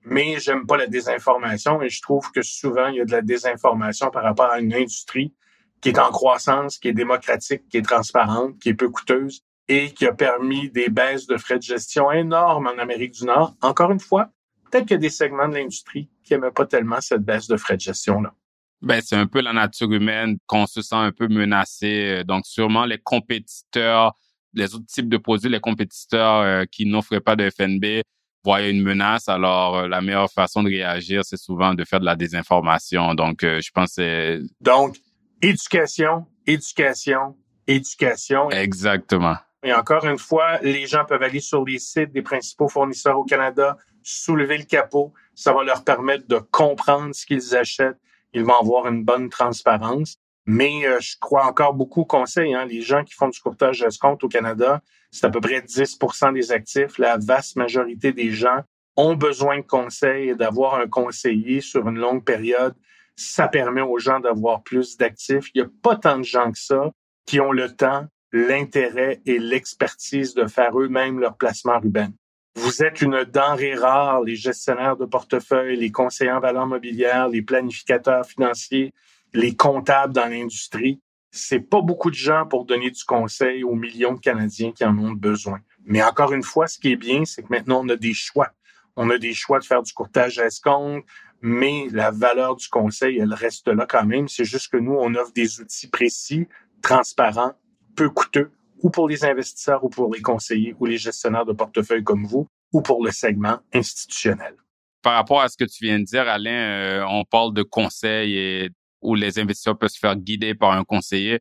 mais j'aime pas la désinformation et je trouve que souvent il y a de la désinformation par rapport à une industrie qui est en croissance, qui est démocratique, qui est transparente, qui est peu coûteuse et qui a permis des baisses de frais de gestion énormes en Amérique du Nord. Encore une fois, peut-être qu'il y a des segments de l'industrie qui n'aimaient pas tellement cette baisse de frais de gestion-là. Ben, c'est un peu la nature humaine qu'on se sent un peu menacé. Donc, sûrement les compétiteurs, les autres types de produits, les compétiteurs euh, qui n'offraient pas de FNB voyez une menace, alors euh, la meilleure façon de réagir, c'est souvent de faire de la désinformation. Donc, euh, je pense que Donc, éducation, éducation, éducation. Exactement. Et encore une fois, les gens peuvent aller sur les sites des principaux fournisseurs au Canada, soulever le capot. Ça va leur permettre de comprendre ce qu'ils achètent. Ils vont avoir une bonne transparence. Mais euh, je crois encore beaucoup au conseil. Hein. Les gens qui font du courtage d'escompte au Canada, c'est à peu près 10% des actifs. La vaste majorité des gens ont besoin de conseils et d'avoir un conseiller sur une longue période. Ça permet aux gens d'avoir plus d'actifs. Il n'y a pas tant de gens que ça qui ont le temps, l'intérêt et l'expertise de faire eux-mêmes leur placement Ruben. Vous êtes une denrée rare, les gestionnaires de portefeuille, les conseillers en valeur mobilière, les planificateurs financiers, les comptables dans l'industrie. C'est pas beaucoup de gens pour donner du conseil aux millions de Canadiens qui en ont besoin. Mais encore une fois, ce qui est bien, c'est que maintenant, on a des choix. On a des choix de faire du courtage à escompte, mais la valeur du conseil, elle reste là quand même. C'est juste que nous, on offre des outils précis, transparents, peu coûteux, ou pour les investisseurs, ou pour les conseillers, ou les gestionnaires de portefeuille comme vous, ou pour le segment institutionnel. Par rapport à ce que tu viens de dire, Alain, euh, on parle de conseil et où les investisseurs peuvent se faire guider par un conseiller.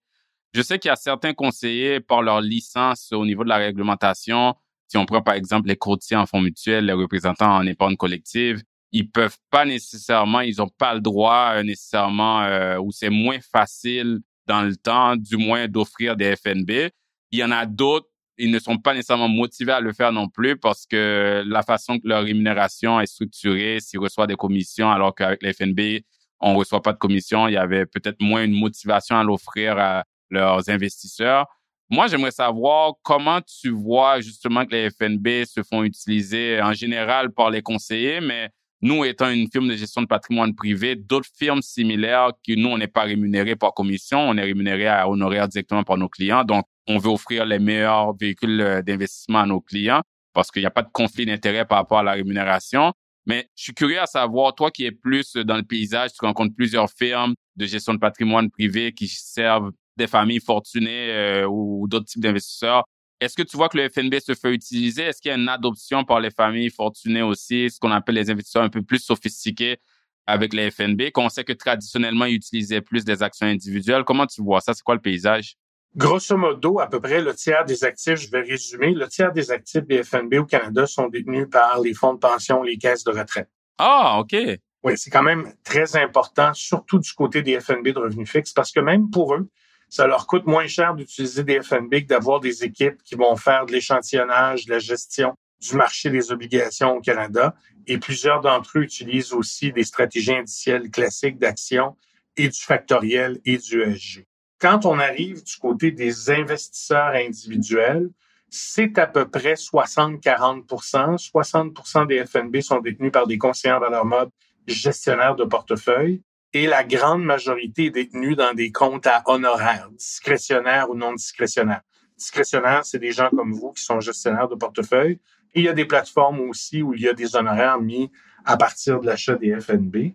Je sais qu'il y a certains conseillers, par leur licence au niveau de la réglementation, si on prend par exemple les courtiers en fonds mutuels, les représentants en épargne collective, ils peuvent pas nécessairement, ils ont pas le droit euh, nécessairement, euh, ou c'est moins facile dans le temps, du moins, d'offrir des FNB. Il y en a d'autres, ils ne sont pas nécessairement motivés à le faire non plus parce que la façon que leur rémunération est structurée, s'ils reçoivent des commissions, alors qu'avec les FNB, on reçoit pas de commission, il y avait peut-être moins une motivation à l'offrir à leurs investisseurs. Moi, j'aimerais savoir comment tu vois justement que les FNB se font utiliser en général par les conseillers, mais nous étant une firme de gestion de patrimoine privé, d'autres firmes similaires que nous, on n'est pas rémunérés par commission, on est rémunéré à honoraire directement par nos clients. Donc, on veut offrir les meilleurs véhicules d'investissement à nos clients parce qu'il n'y a pas de conflit d'intérêt par rapport à la rémunération. Mais je suis curieux à savoir, toi qui es plus dans le paysage, tu rencontres plusieurs firmes de gestion de patrimoine privé qui servent des familles fortunées euh, ou d'autres types d'investisseurs. Est-ce que tu vois que le FNB se fait utiliser? Est-ce qu'il y a une adoption par les familles fortunées aussi, ce qu'on appelle les investisseurs un peu plus sophistiqués avec les FNB, qu'on sait que traditionnellement, ils utilisaient plus des actions individuelles? Comment tu vois ça? C'est quoi le paysage? Grosso modo, à peu près le tiers des actifs, je vais résumer, le tiers des actifs des FNB au Canada sont détenus par les fonds de pension, les caisses de retraite. Ah, OK. Oui, c'est quand même très important, surtout du côté des FNB de revenus fixes, parce que même pour eux, ça leur coûte moins cher d'utiliser des FNB que d'avoir des équipes qui vont faire de l'échantillonnage, de la gestion du marché des obligations au Canada. Et plusieurs d'entre eux utilisent aussi des stratégies indicielles classiques d'action et du factoriel et du ESG. Quand on arrive du côté des investisseurs individuels, c'est à peu près 60-40% 60% des FNB sont détenus par des conseillers en valeur mode gestionnaires de portefeuille et la grande majorité est détenue dans des comptes à honoraires, discrétionnaires ou non discrétionnaires. Discrétionnaires, c'est des gens comme vous qui sont gestionnaires de portefeuille. Il y a des plateformes aussi où il y a des honoraires mis à partir de l'achat des FNB.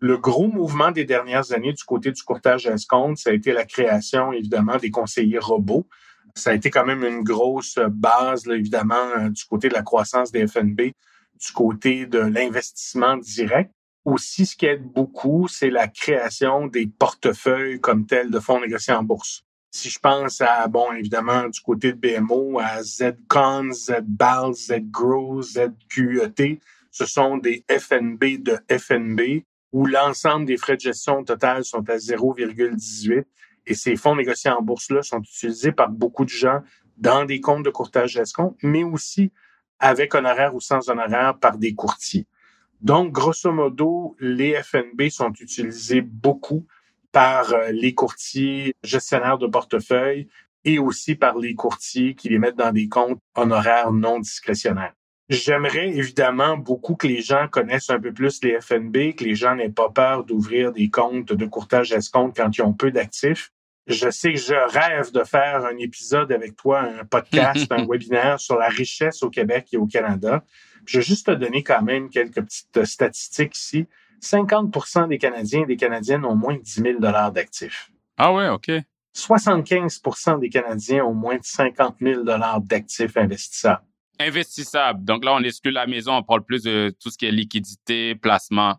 Le gros mouvement des dernières années du côté du courtage à escompte, ça a été la création, évidemment, des conseillers robots. Ça a été quand même une grosse base, évidemment, euh, du côté de la croissance des FNB, du côté de l'investissement direct. Aussi, ce qui aide beaucoup, c'est la création des portefeuilles comme tels de fonds négociés en bourse. Si je pense à, bon, évidemment, du côté de BMO, à ZCON, ZBAL, ZGROW, ZQET, ce sont des FNB de FNB où l'ensemble des frais de gestion total sont à 0,18 et ces fonds négociés en bourse-là sont utilisés par beaucoup de gens dans des comptes de courtage d'escompte, mais aussi avec honoraire ou sans honoraire par des courtiers. Donc, grosso modo, les FNB sont utilisés beaucoup par euh, les courtiers gestionnaires de portefeuille et aussi par les courtiers qui les mettent dans des comptes honoraires non discrétionnaires. J'aimerais évidemment beaucoup que les gens connaissent un peu plus les FNB, que les gens n'aient pas peur d'ouvrir des comptes de courtage escompte quand ils ont peu d'actifs. Je sais que je rêve de faire un épisode avec toi, un podcast, un webinaire sur la richesse au Québec et au Canada. Je vais juste te donner quand même quelques petites statistiques ici. 50% des Canadiens et des Canadiennes ont moins de 10 000 d'actifs. Ah ouais, OK. 75% des Canadiens ont moins de 50 000 d'actifs investissables investissable. Donc là, on exclut la maison, on parle plus de tout ce qui est liquidité, placement.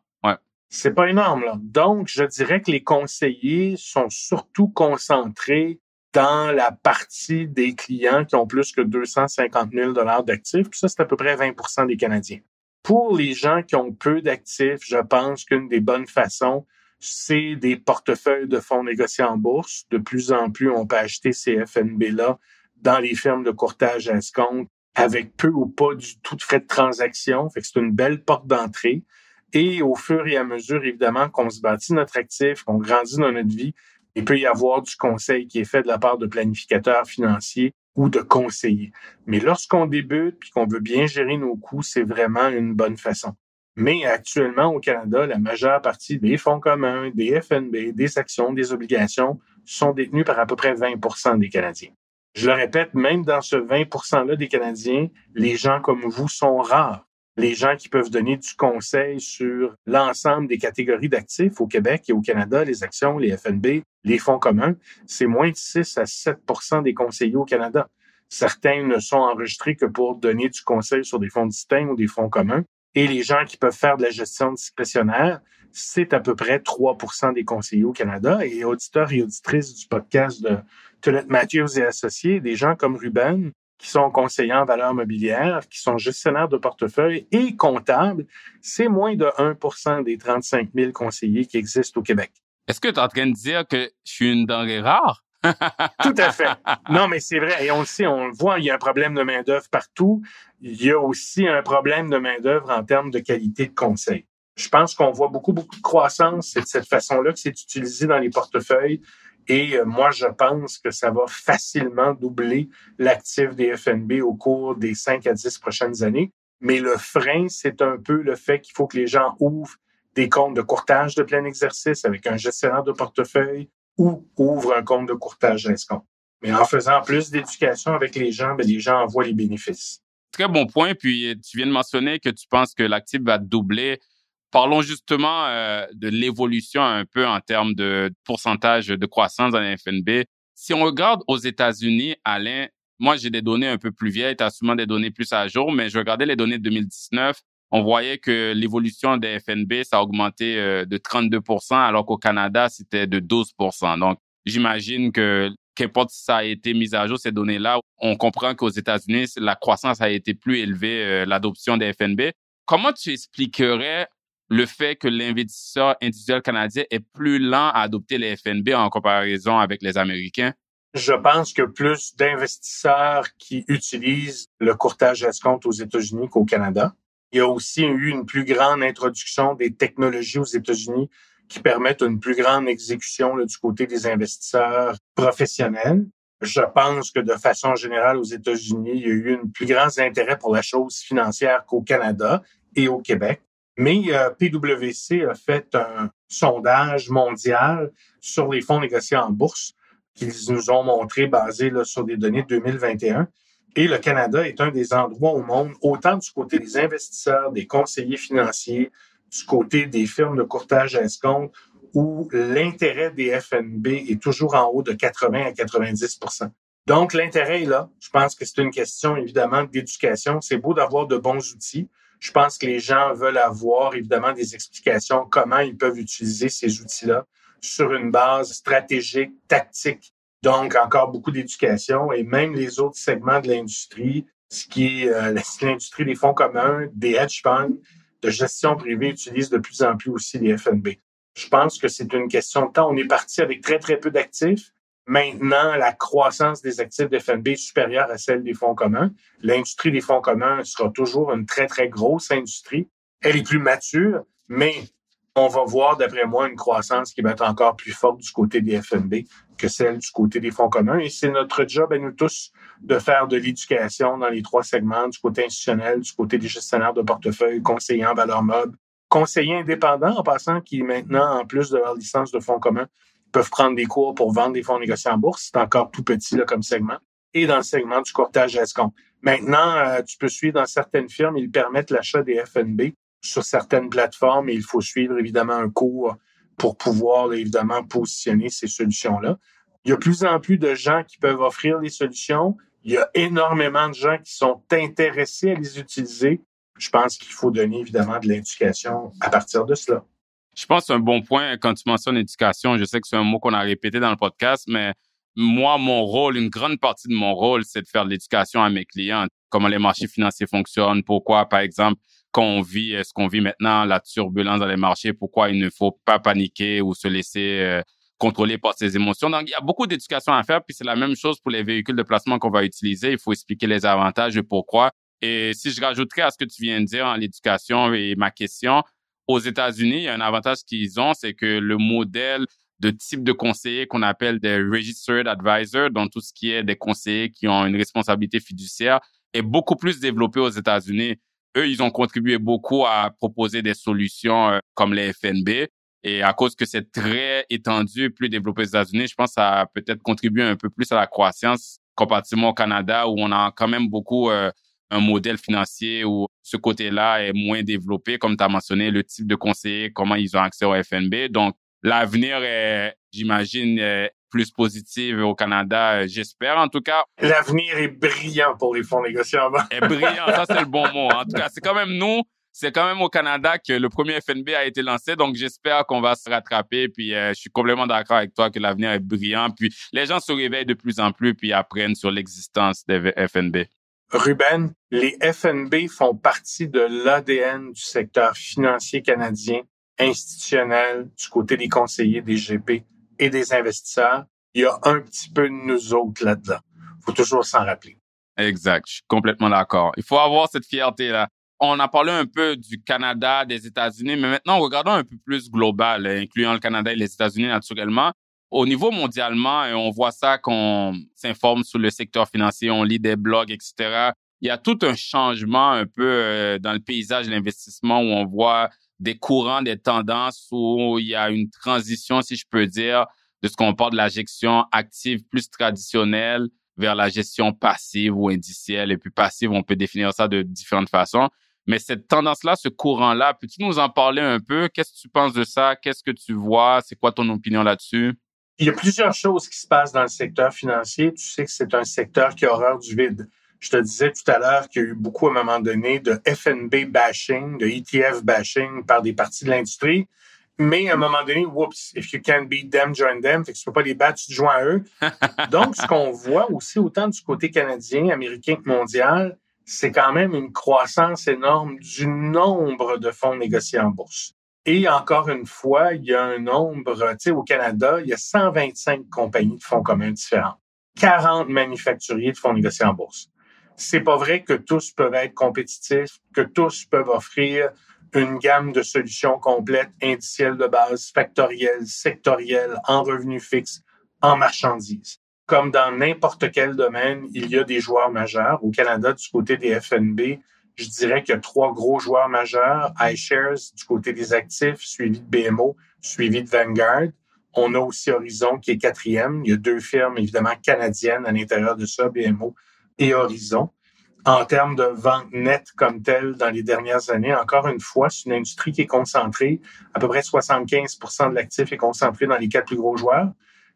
C'est pas énorme, là. Donc, je dirais que les conseillers sont surtout concentrés dans la partie des clients qui ont plus que 250 000 d'actifs. Puis ça, c'est à peu près 20% des Canadiens. Pour les gens qui ont peu d'actifs, je pense qu'une des bonnes façons, c'est des portefeuilles de fonds négociés en bourse. De plus en plus, on peut acheter ces FNB-là dans les firmes de courtage à escompte avec peu ou pas du tout de frais de transaction. Fait que c'est une belle porte d'entrée. Et au fur et à mesure, évidemment, qu'on se bâtit notre actif, qu'on grandit dans notre vie, il peut y avoir du conseil qui est fait de la part de planificateurs financiers ou de conseillers. Mais lorsqu'on débute puis qu'on veut bien gérer nos coûts, c'est vraiment une bonne façon. Mais actuellement, au Canada, la majeure partie des fonds communs, des FNB, des actions, des obligations sont détenus par à peu près 20% des Canadiens. Je le répète, même dans ce 20 %-là des Canadiens, les gens comme vous sont rares. Les gens qui peuvent donner du conseil sur l'ensemble des catégories d'actifs au Québec et au Canada, les actions, les FNB, les fonds communs, c'est moins de 6 à 7% des conseillers au Canada. Certains ne sont enregistrés que pour donner du conseil sur des fonds distincts ou des fonds communs. Et les gens qui peuvent faire de la gestion discrétionnaire, c'est à peu près 3% des conseillers au Canada. Et auditeurs et auditrices du podcast de Toilette Matthews et Associés, des gens comme Ruben, qui sont conseillers en valeur mobilière, qui sont gestionnaires de portefeuille et comptables, c'est moins de 1 des 35 000 conseillers qui existent au Québec. Est-ce que tu es en train de dire que je suis une denrée rare? Tout à fait. Non, mais c'est vrai. Et on le sait, on le voit, il y a un problème de main-d'œuvre partout. Il y a aussi un problème de main-d'œuvre en termes de qualité de conseil. Je pense qu'on voit beaucoup, beaucoup de croissance. C'est de cette façon-là que c'est utilisé dans les portefeuilles. Et euh, moi, je pense que ça va facilement doubler l'actif des FNB au cours des 5 à 10 prochaines années. Mais le frein, c'est un peu le fait qu'il faut que les gens ouvrent des comptes de courtage de plein exercice avec un gestionnaire de portefeuille ou ouvrent un compte de courtage d'escompte. Mais en faisant plus d'éducation avec les gens, ben, les gens en voient les bénéfices. Très bon point. Puis tu viens de mentionner que tu penses que l'actif va doubler Parlons justement euh, de l'évolution un peu en termes de pourcentage de croissance dans les FNB. Si on regarde aux États-Unis, Alain, moi j'ai des données un peu plus vieilles, tu as souvent des données plus à jour, mais je regardais les données de 2019. On voyait que l'évolution des FNB, ça a augmenté euh, de 32% alors qu'au Canada, c'était de 12% Donc, j'imagine que qu'importe si ça a été mis à jour, ces données-là, on comprend qu'aux États-Unis, la croissance a été plus élevée, euh, l'adoption des FNB. Comment tu expliquerais le fait que l'investisseur individuel canadien est plus lent à adopter les FNB en comparaison avec les Américains? Je pense que plus d'investisseurs qui utilisent le courtage escompte aux États-Unis qu'au Canada. Il y a aussi eu une plus grande introduction des technologies aux États-Unis qui permettent une plus grande exécution du côté des investisseurs professionnels. Je pense que de façon générale, aux États-Unis, il y a eu un plus grand intérêt pour la chose financière qu'au Canada et au Québec. Mais euh, PwC a fait un sondage mondial sur les fonds négociés en bourse qu'ils nous ont montré basé sur des données de 2021. Et le Canada est un des endroits au monde, autant du côté des investisseurs, des conseillers financiers, du côté des firmes de courtage à escompte, où l'intérêt des FNB est toujours en haut de 80 à 90% Donc, l'intérêt est là. Je pense que c'est une question, évidemment, d'éducation. C'est beau d'avoir de bons outils. Je pense que les gens veulent avoir évidemment des explications comment ils peuvent utiliser ces outils-là sur une base stratégique, tactique. Donc, encore beaucoup d'éducation et même les autres segments de l'industrie, ce qui est euh, l'industrie des fonds communs, des hedge funds, de gestion privée utilisent de plus en plus aussi les FNB. Je pense que c'est une question de temps. On est parti avec très, très peu d'actifs. Maintenant, la croissance des actifs de FNB est supérieure à celle des fonds communs. L'industrie des fonds communs sera toujours une très, très grosse industrie. Elle est plus mature, mais on va voir, d'après moi, une croissance qui va être encore plus forte du côté des FNB que celle du côté des fonds communs. Et c'est notre job à nous tous de faire de l'éducation dans les trois segments, du côté institutionnel, du côté des gestionnaires de portefeuille, conseillers en valeur mob, conseillers indépendants en passant qui maintenant, en plus de leur licence de fonds communs, peuvent prendre des cours pour vendre des fonds négociés en bourse. C'est encore tout petit là, comme segment. Et dans le segment du courtage escompte. Maintenant, euh, tu peux suivre dans certaines firmes, ils permettent l'achat des FNB sur certaines plateformes et il faut suivre évidemment un cours pour pouvoir évidemment positionner ces solutions-là. Il y a plus en plus de gens qui peuvent offrir les solutions. Il y a énormément de gens qui sont intéressés à les utiliser. Je pense qu'il faut donner évidemment de l'éducation à partir de cela. Je pense que c'est un bon point quand tu mentionnes éducation. Je sais que c'est un mot qu'on a répété dans le podcast, mais moi, mon rôle, une grande partie de mon rôle, c'est de faire de l'éducation à mes clients. Comment les marchés financiers fonctionnent, pourquoi, par exemple, qu'on vit, ce qu'on vit maintenant, la turbulence dans les marchés, pourquoi il ne faut pas paniquer ou se laisser euh, contrôler par ses émotions. Donc, il y a beaucoup d'éducation à faire, puis c'est la même chose pour les véhicules de placement qu'on va utiliser. Il faut expliquer les avantages et pourquoi. Et si je rajouterais à ce que tu viens de dire en l'éducation et ma question, aux États-Unis, il y a un avantage qu'ils ont, c'est que le modèle de type de conseiller qu'on appelle des registered advisors, donc tout ce qui est des conseillers qui ont une responsabilité fiduciaire, est beaucoup plus développé aux États-Unis. Eux, ils ont contribué beaucoup à proposer des solutions euh, comme les FNB. Et à cause que c'est très étendu, plus développé aux États-Unis, je pense que ça a peut-être contribué un peu plus à la croissance comparativement au Canada où on a quand même beaucoup euh, un modèle financier où ce côté-là est moins développé, comme tu as mentionné, le type de conseiller, comment ils ont accès au FNB. Donc, l'avenir est, j'imagine, plus positif au Canada, j'espère en tout cas. L'avenir est brillant pour les fonds négociants. est brillant, ça c'est le bon mot. En tout cas, c'est quand même nous, c'est quand même au Canada que le premier FNB a été lancé, donc j'espère qu'on va se rattraper. Puis euh, je suis complètement d'accord avec toi que l'avenir est brillant. Puis les gens se réveillent de plus en plus puis apprennent sur l'existence des FNB. Ruben, les FNB font partie de l'ADN du secteur financier canadien, institutionnel, du côté des conseillers, des GP et des investisseurs. Il y a un petit peu de nous autres là-dedans. faut toujours s'en rappeler. Exact, je suis complètement d'accord. Il faut avoir cette fierté-là. On a parlé un peu du Canada, des États-Unis, mais maintenant, regardons un peu plus global, incluant le Canada et les États-Unis naturellement. Au niveau mondialement, on voit ça qu'on s'informe sur le secteur financier, on lit des blogs, etc. Il y a tout un changement un peu euh, dans le paysage de l'investissement où on voit des courants, des tendances, où il y a une transition, si je peux dire, de ce qu'on parle de la gestion active plus traditionnelle vers la gestion passive ou indicielle. Et puis passive, on peut définir ça de différentes façons. Mais cette tendance-là, ce courant-là, peux-tu nous en parler un peu? Qu'est-ce que tu penses de ça? Qu'est-ce que tu vois? C'est quoi ton opinion là-dessus? Il y a plusieurs choses qui se passent dans le secteur financier. Tu sais que c'est un secteur qui a horreur du vide. Je te disais tout à l'heure qu'il y a eu beaucoup à un moment donné de FNB bashing, de ETF bashing par des parties de l'industrie. Mais à un moment donné, whoops, if you can't beat them, join them. Fait que tu peux pas les battre, tu te joins à eux. Donc, ce qu'on voit aussi autant du côté canadien, américain que mondial, c'est quand même une croissance énorme du nombre de fonds négociés en bourse. Et encore une fois, il y a un nombre, tu sais, au Canada, il y a 125 compagnies de fonds communs différents, 40 manufacturiers de fonds négociés en bourse. C'est pas vrai que tous peuvent être compétitifs, que tous peuvent offrir une gamme de solutions complètes, indicielles de base, factorielles, sectorielles, en revenus fixes, en marchandises. Comme dans n'importe quel domaine, il y a des joueurs majeurs. Au Canada, du côté des FNB, je dirais qu'il y a trois gros joueurs majeurs. iShares du côté des actifs, suivi de BMO, suivi de Vanguard. On a aussi Horizon qui est quatrième. Il y a deux firmes évidemment canadiennes à l'intérieur de ça, BMO et Horizon. En termes de vente nette comme telle dans les dernières années, encore une fois, c'est une industrie qui est concentrée. À peu près 75 de l'actif est concentré dans les quatre plus gros joueurs.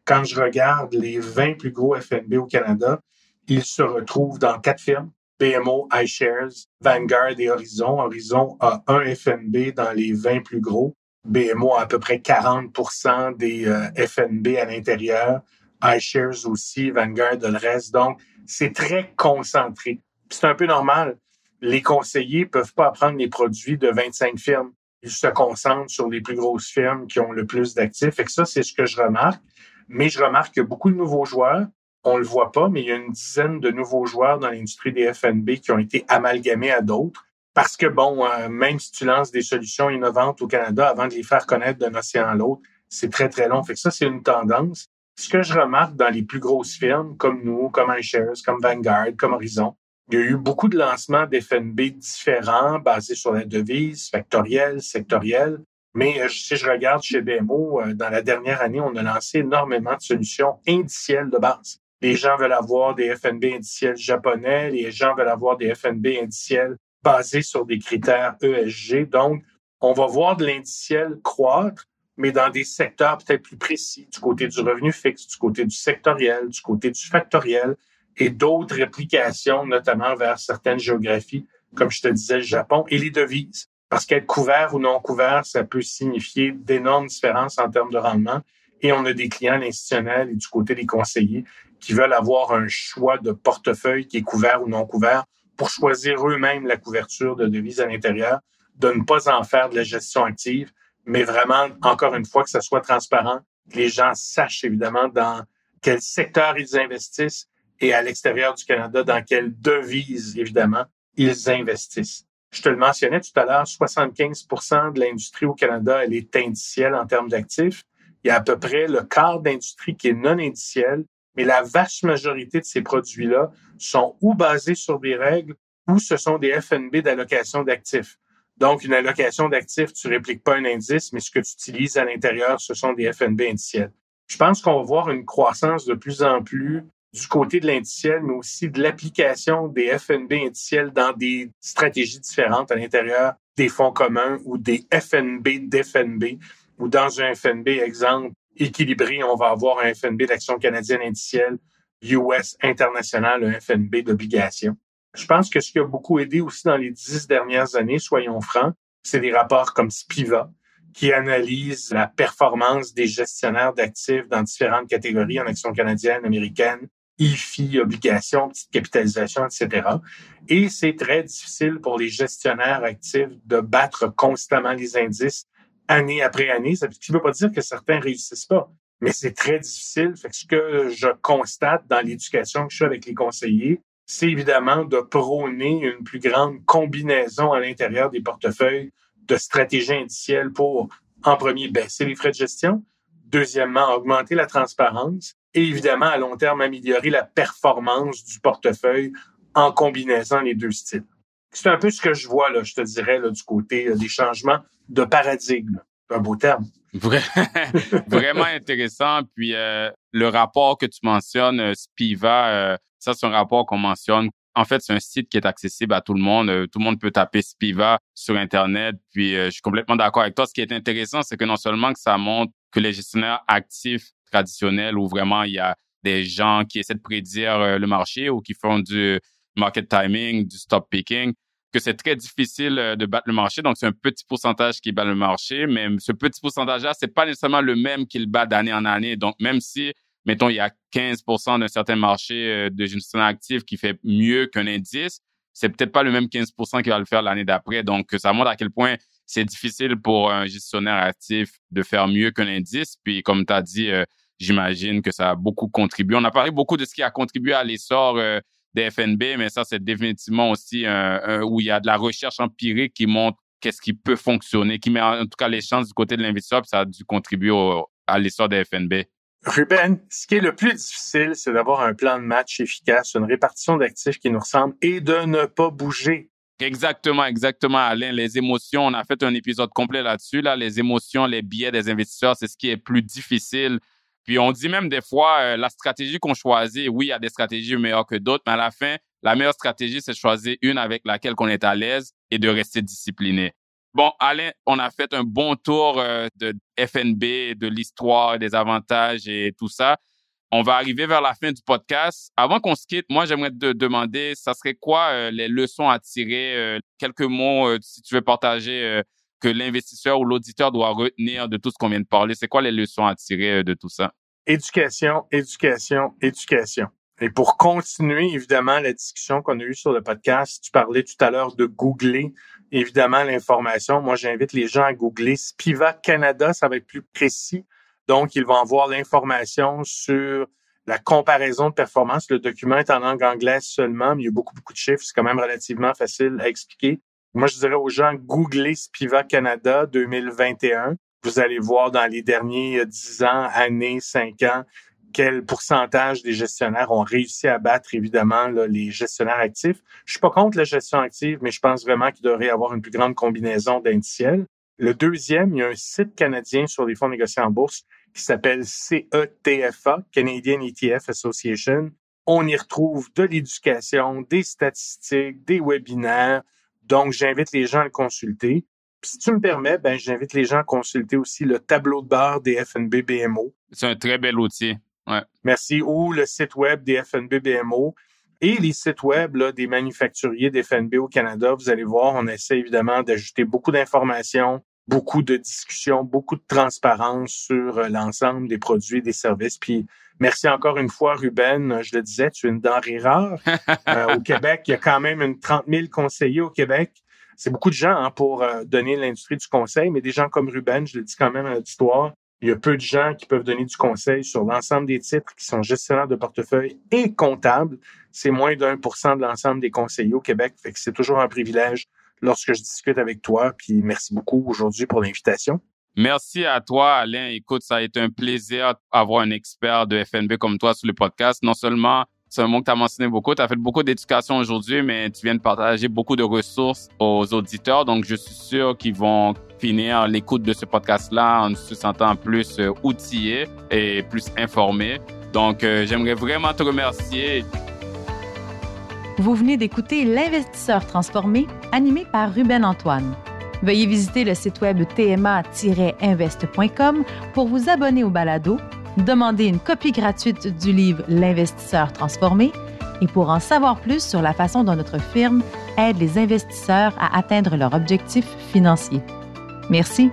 Quand je regarde les 20 plus gros FNB au Canada, ils se retrouvent dans quatre firmes BMO, iShares, Vanguard et Horizon. Horizon a un FNB dans les 20 plus gros. BMO a à peu près 40% des euh, FNB à l'intérieur. iShares aussi, Vanguard le reste. Donc, c'est très concentré. C'est un peu normal. Les conseillers peuvent pas apprendre les produits de 25 firmes. Ils se concentrent sur les plus grosses firmes qui ont le plus d'actifs. Et ça, c'est ce que je remarque. Mais je remarque qu'il y a beaucoup de nouveaux joueurs on le voit pas, mais il y a une dizaine de nouveaux joueurs dans l'industrie des FNB qui ont été amalgamés à d'autres. Parce que, bon, euh, même si tu lances des solutions innovantes au Canada, avant de les faire connaître d'un océan à l'autre, c'est très, très long. Fait que ça, c'est une tendance. Ce que je remarque dans les plus grosses firmes, comme nous, comme iShares, comme Vanguard, comme Horizon, il y a eu beaucoup de lancements d'FNB différents, basés sur la devise, factorielle, sectorielle. Mais euh, si je regarde chez BMO, euh, dans la dernière année, on a lancé énormément de solutions indicielles de base. Les gens veulent avoir des FNB indiciels japonais. Les gens veulent avoir des FNB indiciels basés sur des critères ESG. Donc, on va voir de l'indiciel croître, mais dans des secteurs peut-être plus précis, du côté du revenu fixe, du côté du sectoriel, du côté du factoriel et d'autres réplications, notamment vers certaines géographies, comme je te disais, le Japon et les devises. Parce qu'être couvert ou non couvert, ça peut signifier d'énormes différences en termes de rendement. Et on a des clients institutionnels et du côté des conseillers qui veulent avoir un choix de portefeuille qui est couvert ou non couvert pour choisir eux-mêmes la couverture de devises à l'intérieur, de ne pas en faire de la gestion active, mais vraiment, encore une fois, que ça soit transparent, que les gens sachent évidemment dans quel secteur ils investissent et à l'extérieur du Canada, dans quelle devise, évidemment, ils investissent. Je te le mentionnais tout à l'heure, 75% de l'industrie au Canada, elle est indicielle en termes d'actifs. Il y a à peu près le quart d'industrie qui est non indicielle, mais la vaste majorité de ces produits-là sont ou basés sur des règles ou ce sont des FNB d'allocation d'actifs. Donc, une allocation d'actifs, tu répliques pas un indice, mais ce que tu utilises à l'intérieur, ce sont des FNB indiciels. Je pense qu'on va voir une croissance de plus en plus du côté de l'indiciel, mais aussi de l'application des FNB indiciels dans des stratégies différentes à l'intérieur des fonds communs ou des FNB d'FNB ou dans un FNB, exemple, équilibré, on va avoir un FNB d'action canadienne indicielle, US international, un FNB d'obligation. Je pense que ce qui a beaucoup aidé aussi dans les dix dernières années, soyons francs, c'est des rapports comme Spiva, qui analysent la performance des gestionnaires d'actifs dans différentes catégories en action canadienne, américaine, IFI, obligations, petite capitalisation, etc. Et c'est très difficile pour les gestionnaires actifs de battre constamment les indices année après année. Ça ne veut pas dire que certains réussissent pas, mais c'est très difficile. Fait que ce que je constate dans l'éducation que je fais avec les conseillers, c'est évidemment de prôner une plus grande combinaison à l'intérieur des portefeuilles de stratégies indicielles pour, en premier, baisser les frais de gestion, deuxièmement, augmenter la transparence et évidemment, à long terme, améliorer la performance du portefeuille en combinaison les deux styles. C'est un peu ce que je vois, là, je te dirais, là, du côté des changements de paradigme. Un beau terme. Vraiment intéressant. Puis euh, le rapport que tu mentionnes, euh, Spiva, euh, ça c'est un rapport qu'on mentionne. En fait, c'est un site qui est accessible à tout le monde. tout le monde peut taper Spiva sur Internet. Puis je suis complètement d'accord avec toi. Ce qui est intéressant, c'est que non seulement que ça montre que les gestionnaires actifs traditionnels, où vraiment il y a des gens qui essaient de prédire le marché ou qui font du market timing, du stop picking, que c'est très difficile euh, de battre le marché. Donc, c'est un petit pourcentage qui bat le marché, mais ce petit pourcentage-là, c'est pas nécessairement le même qu'il bat d'année en année. Donc, même si, mettons, il y a 15% d'un certain marché euh, de gestion active qui fait mieux qu'un indice, c'est peut-être pas le même 15% qui va le faire l'année d'après. Donc, ça montre à quel point c'est difficile pour un gestionnaire actif de faire mieux qu'un indice. Puis, comme tu as dit, euh, j'imagine que ça a beaucoup contribué. On a parlé beaucoup de ce qui a contribué à l'essor des FNB, mais ça, c'est définitivement aussi un, où il y a de la recherche empirique qui montre qu'est-ce qui peut fonctionner, qui met en tout cas les chances du côté de l'investisseur, puis ça a dû contribuer à l'histoire des FNB. Ruben, ce qui est le plus difficile, c'est d'avoir un plan de match efficace, une répartition d'actifs qui nous ressemble et de ne pas bouger. Exactement, exactement, Alain. Les émotions, on a fait un épisode complet là-dessus. Là, les émotions, les biais des investisseurs, c'est ce qui est plus difficile puis on dit même des fois, euh, la stratégie qu'on choisit, oui, il y a des stratégies meilleures que d'autres, mais à la fin, la meilleure stratégie, c'est de choisir une avec laquelle on est à l'aise et de rester discipliné. Bon, Alain, on a fait un bon tour euh, de FNB, de l'histoire, des avantages et tout ça. On va arriver vers la fin du podcast. Avant qu'on se quitte, moi, j'aimerais te demander, ça serait quoi euh, les leçons à tirer, quelques mots, si tu veux partager que l'investisseur ou l'auditeur doit retenir de tout ce qu'on vient de parler? C'est quoi les leçons à tirer euh, de tout ça? Éducation, éducation, éducation. Et pour continuer, évidemment, la discussion qu'on a eue sur le podcast, tu parlais tout à l'heure de googler, évidemment, l'information. Moi, j'invite les gens à googler Spiva Canada, ça va être plus précis. Donc, ils vont avoir l'information sur la comparaison de performance. Le document est en langue anglaise seulement, mais il y a beaucoup, beaucoup de chiffres. C'est quand même relativement facile à expliquer. Moi, je dirais aux gens, googlez Spiva Canada 2021. Vous allez voir dans les derniers 10 ans, années, 5 ans, quel pourcentage des gestionnaires ont réussi à battre, évidemment, les gestionnaires actifs. Je suis pas contre la gestion active, mais je pense vraiment qu'il devrait y avoir une plus grande combinaison d'indiciels. Le deuxième, il y a un site canadien sur les fonds négociés en bourse qui s'appelle CETFA, Canadian ETF Association. On y retrouve de l'éducation, des statistiques, des webinaires, donc, j'invite les gens à le consulter. si tu me permets, ben, j'invite les gens à consulter aussi le tableau de bord des FNB BMO. C'est un très bel outil. Ouais. Merci. Ou le site web des FNB BMO et les sites web là, des manufacturiers des FNB au Canada. Vous allez voir, on essaie évidemment d'ajouter beaucoup d'informations, beaucoup de discussions, beaucoup de transparence sur euh, l'ensemble des produits, des services. Puis merci encore une fois, Ruben. Je le disais, tu es une denrée rare. Euh, au Québec, il y a quand même une 30 000 conseillers au Québec. C'est beaucoup de gens hein, pour euh, donner l'industrie du conseil, mais des gens comme Ruben, je le dis quand même à l'auditoire, il y a peu de gens qui peuvent donner du conseil sur l'ensemble des titres qui sont gestionnaires de portefeuille et comptables. C'est moins d'un pour cent de l'ensemble des conseillers au Québec. Fait que c'est toujours un privilège lorsque je discute avec toi. Puis merci beaucoup aujourd'hui pour l'invitation. Merci à toi, Alain. Écoute, ça a été un plaisir d'avoir un expert de FNB comme toi sur le podcast. Non seulement c'est un mot que tu as mentionné beaucoup. Tu as fait beaucoup d'éducation aujourd'hui, mais tu viens de partager beaucoup de ressources aux auditeurs. Donc, je suis sûr qu'ils vont finir l'écoute de ce podcast-là en se sentant plus euh, outillés et plus informés. Donc, euh, j'aimerais vraiment te remercier. Vous venez d'écouter L'investisseur transformé, animé par Ruben Antoine. Veuillez visiter le site web tma-invest.com pour vous abonner au balado, demander une copie gratuite du livre L'investisseur transformé et pour en savoir plus sur la façon dont notre firme aide les investisseurs à atteindre leurs objectifs financiers. Merci.